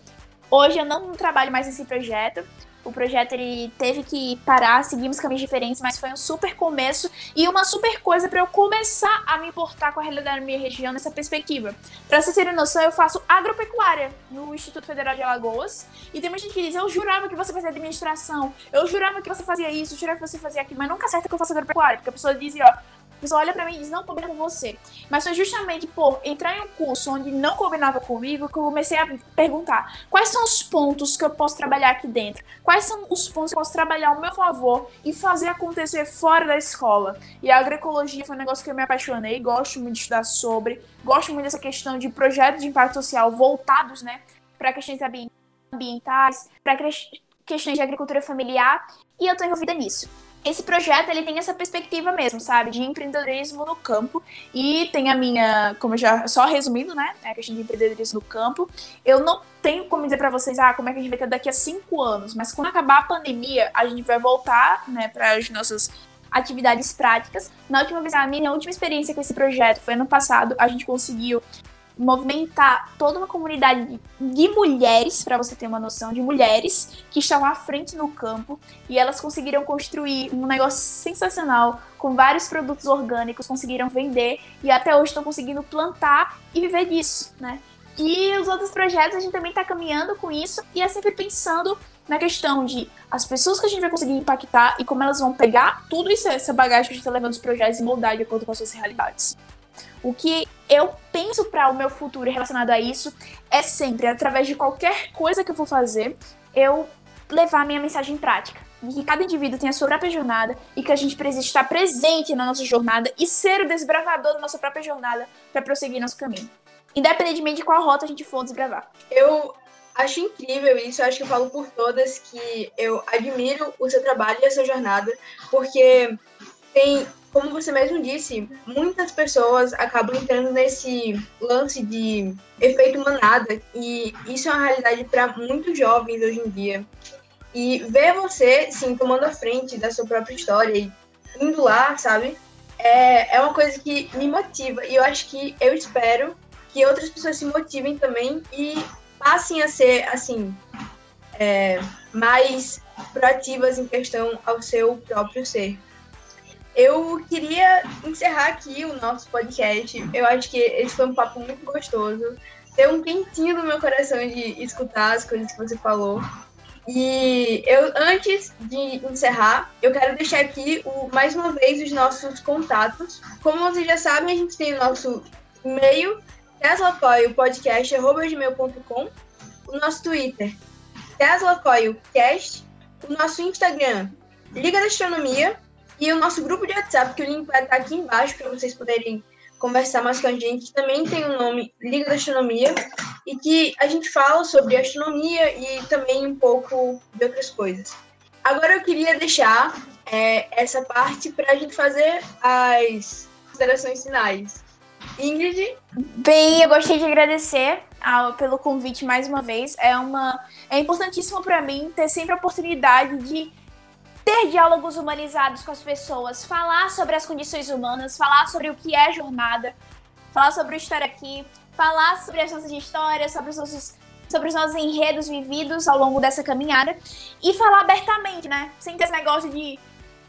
Hoje eu não trabalho mais nesse projeto, o projeto ele teve que parar, seguimos caminhos diferentes, mas foi um super começo e uma super coisa para eu começar a me importar com a realidade da minha região nessa perspectiva. Para vocês terem noção, eu faço agropecuária no Instituto Federal de Alagoas e tem muita gente que diz: Eu jurava que você fazia administração, eu jurava que você fazia isso, eu jurava que você fazia aquilo, mas nunca acerta que eu faço agropecuária, porque a pessoa diz: Ó, pessoa olha para mim e diz, não combina com você. Mas foi justamente por entrar em um curso onde não combinava comigo que eu comecei a perguntar quais são os pontos que eu posso trabalhar aqui dentro? Quais são os pontos que eu posso trabalhar ao meu favor e fazer acontecer fora da escola? E a agroecologia foi um negócio que eu me apaixonei, gosto muito de estudar sobre, gosto muito dessa questão de projetos de impacto social voltados, né, para questões ambientais, para questões de agricultura familiar, e eu tô envolvida nisso esse projeto ele tem essa perspectiva mesmo, sabe, de empreendedorismo no campo. E tem a minha, como já só resumindo, né, a questão de empreendedorismo no campo. Eu não tenho como dizer para vocês, ah, como é que a gente vai ter daqui a cinco anos, mas quando acabar a pandemia, a gente vai voltar, né, para as nossas atividades práticas. Na última vez, a minha última experiência com esse projeto foi ano passado, a gente conseguiu movimentar toda uma comunidade de mulheres, para você ter uma noção, de mulheres que estavam à frente no campo e elas conseguiram construir um negócio sensacional com vários produtos orgânicos, conseguiram vender e até hoje estão conseguindo plantar e viver disso, né? E os outros projetos a gente também está caminhando com isso e é sempre pensando na questão de as pessoas que a gente vai conseguir impactar e como elas vão pegar tudo isso, essa bagagem que a gente está levando os projetos e moldar de acordo com as suas realidades. O que eu penso para o meu futuro relacionado a isso é sempre, através de qualquer coisa que eu for fazer, eu levar a minha mensagem prática. De que cada indivíduo tem a sua própria jornada e que a gente precisa estar presente na nossa jornada e ser o desbravador da nossa própria jornada para prosseguir nosso caminho. Independentemente de qual rota a gente for desbravar. Eu acho incrível isso, eu acho que eu falo por todas que eu admiro o seu trabalho e a sua jornada, porque tem como você mesmo disse, muitas pessoas acabam entrando nesse lance de efeito manada e isso é uma realidade para muitos jovens hoje em dia. E ver você, sim, tomando a frente da sua própria história e indo lá, sabe? É, é uma coisa que me motiva. E eu acho que eu espero que outras pessoas se motivem também e passem a ser, assim, é, mais proativas em questão ao seu próprio ser. Eu queria encerrar aqui o nosso podcast. Eu acho que esse foi um papo muito gostoso. Deu um quentinho no meu coração de escutar as coisas que você falou. E eu, antes de encerrar, eu quero deixar aqui o, mais uma vez os nossos contatos. Como vocês já sabem, a gente tem o nosso e-mail, teslacoilpodcast.com, o nosso Twitter, teslacoilcast, o nosso Instagram, Liga da Astronomia, e o nosso grupo de WhatsApp, que o link vai estar aqui embaixo para vocês poderem conversar mais com a gente, também tem o nome Liga da Astronomia, e que a gente fala sobre astronomia e também um pouco de outras coisas. Agora eu queria deixar é, essa parte para a gente fazer as considerações finais. Ingrid? Bem, eu gostaria de agradecer ao, pelo convite mais uma vez. É, uma, é importantíssimo para mim ter sempre a oportunidade de ter diálogos humanizados com as pessoas, falar sobre as condições humanas, falar sobre o que é jornada, falar sobre o estar aqui, falar sobre as nossas histórias, sobre os nossos, sobre os nossos enredos vividos ao longo dessa caminhada e falar abertamente, né? Sem ter esse negócio de,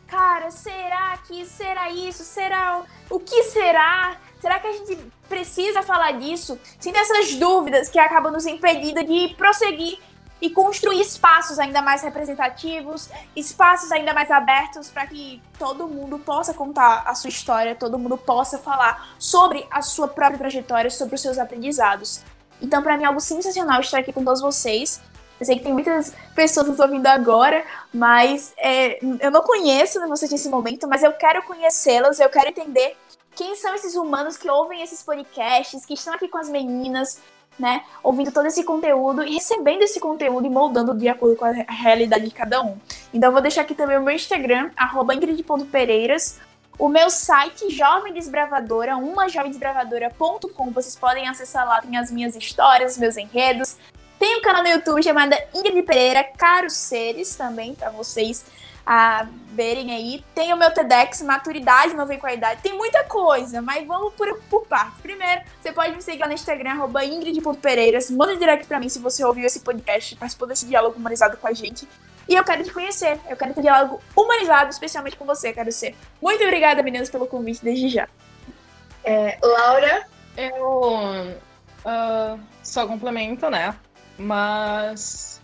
cara, será que será isso? Será o que será? Será que a gente precisa falar disso? Sem essas dúvidas que acabam nos impedindo de prosseguir e construir espaços ainda mais representativos, espaços ainda mais abertos para que todo mundo possa contar a sua história, todo mundo possa falar sobre a sua própria trajetória, sobre os seus aprendizados. Então, para mim, é algo sensacional estar aqui com todos vocês. Eu sei que tem muitas pessoas nos ouvindo agora, mas é, eu não conheço vocês nesse momento, mas eu quero conhecê-las, eu quero entender quem são esses humanos que ouvem esses podcasts, que estão aqui com as meninas, né, ouvindo todo esse conteúdo e recebendo esse conteúdo e moldando de acordo com a realidade de cada um. Então eu vou deixar aqui também o meu Instagram, ingrid.pereiras, o meu site, Jovem Desbravadora, uma jovemdesbravadora.com, vocês podem acessar lá, tem as minhas histórias, meus enredos. Tem um canal no YouTube chamado Ingrid Pereira, Caros Seres, também, para vocês a verem aí. Tem o meu TEDx, Maturidade Não Vem com a Idade. Tem muita coisa, mas vamos por, por partes. Primeiro, você pode me seguir lá no Instagram, arroba ingrid.pereiras. Manda direct pra mim se você ouviu esse podcast, participou desse diálogo humanizado com a gente. E eu quero te conhecer, eu quero ter diálogo humanizado, especialmente com você, quero ser. Muito obrigada, meninas, pelo convite desde já. É, Laura? Eu uh, só complemento, né? Mas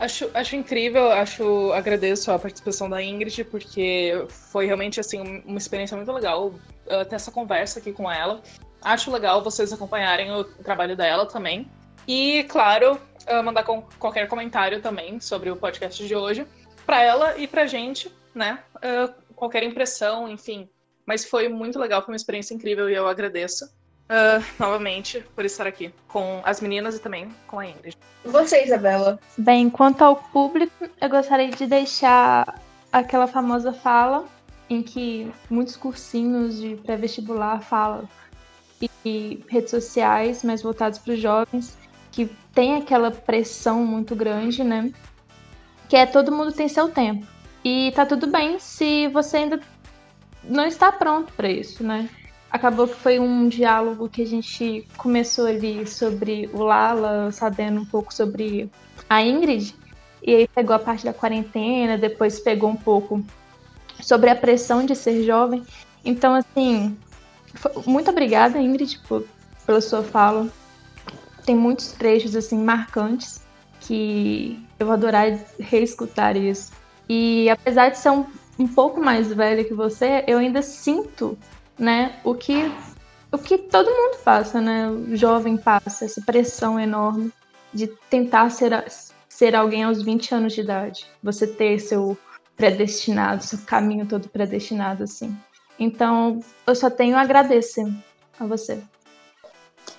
Acho, acho incrível, acho agradeço a participação da Ingrid, porque foi realmente assim uma experiência muito legal uh, ter essa conversa aqui com ela. Acho legal vocês acompanharem o trabalho dela também. E, claro, uh, mandar com qualquer comentário também sobre o podcast de hoje para ela e pra gente, né? Uh, qualquer impressão, enfim. Mas foi muito legal, foi uma experiência incrível e eu agradeço uh, novamente por estar aqui com as meninas e também com a Ingrid. Você, Isabela? Bem, quanto ao público, eu gostaria de deixar aquela famosa fala em que muitos cursinhos de pré-vestibular falam e redes sociais mais voltados para os jovens que tem aquela pressão muito grande, né? Que é todo mundo tem seu tempo. E tá tudo bem se você ainda não está pronto para isso, né? Acabou que foi um diálogo que a gente começou ali sobre o Lala, sabendo um pouco sobre a Ingrid, e aí pegou a parte da quarentena, depois pegou um pouco sobre a pressão de ser jovem. Então, assim, muito obrigada, Ingrid, por, pela sua fala. Tem muitos trechos, assim, marcantes que eu vou adorar reescutar isso. E apesar de ser um, um pouco mais velha que você, eu ainda sinto né? O que o que todo mundo passa, né? O jovem passa essa pressão enorme de tentar ser, ser alguém aos 20 anos de idade. Você ter seu predestinado, seu caminho todo predestinado, assim. Então, eu só tenho a agradecer a você.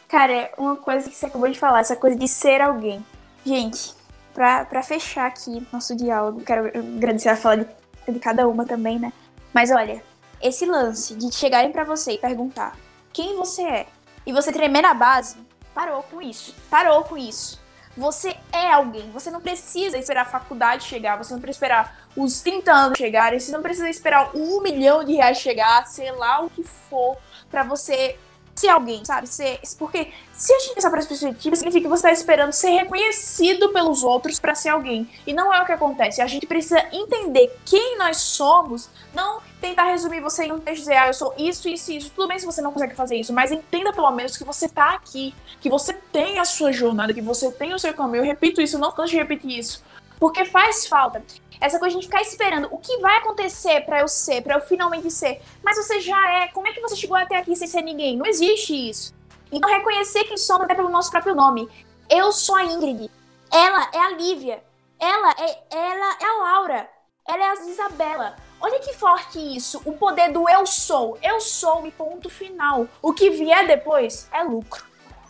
Cara, uma coisa que você acabou de falar, essa coisa de ser alguém. Gente, pra, pra fechar aqui nosso diálogo, quero agradecer a fala de, de cada uma também, né? Mas olha, esse lance de chegarem para você e perguntar quem você é e você tremer na base, parou com isso. Parou com isso. Você é alguém. Você não precisa esperar a faculdade chegar, você não precisa esperar os 30 anos chegarem, você não precisa esperar um milhão de reais chegar, sei lá o que for, para você ser alguém, sabe? Ser, porque se a gente pensar por essa perspectiva, significa que você está esperando ser reconhecido pelos outros para ser alguém. E não é o que acontece. A gente precisa entender quem nós somos, não tentar resumir você em um texto dizer, ah, eu sou isso, isso, isso. Tudo bem se você não consegue fazer isso, mas entenda pelo menos que você tá aqui, que você tem a sua jornada, que você tem o seu caminho. Eu repito isso, não canso de repetir isso. Porque faz falta. Essa coisa de ficar esperando o que vai acontecer para eu ser, para eu finalmente ser. Mas você já é. Como é que você chegou até aqui sem ser ninguém? Não existe isso. Então reconhecer quem somos até pelo nosso próprio nome. Eu sou a Ingrid. Ela é a Lívia. Ela é, ela é a Laura. Ela é a Isabela. Olha que forte isso. O poder do eu sou. Eu sou e ponto final. O que vier depois é lucro.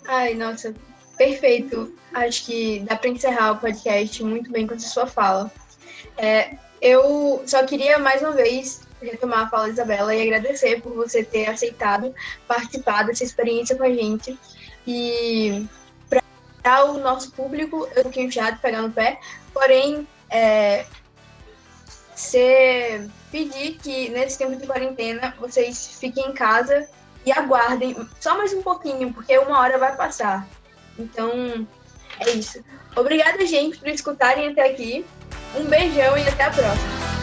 Ai, nossa, perfeito. Acho que dá para encerrar o podcast muito bem com a sua fala. É, eu só queria mais uma vez retomar a fala da Isabela e agradecer por você ter aceitado participar dessa experiência com a gente. E para o nosso público, eu fiquei enfiado pegar no pé, porém, é, pedir que nesse tempo de quarentena vocês fiquem em casa e aguardem só mais um pouquinho, porque uma hora vai passar. Então, é isso. Obrigada, gente, por escutarem até aqui. Um beijão e até a próxima!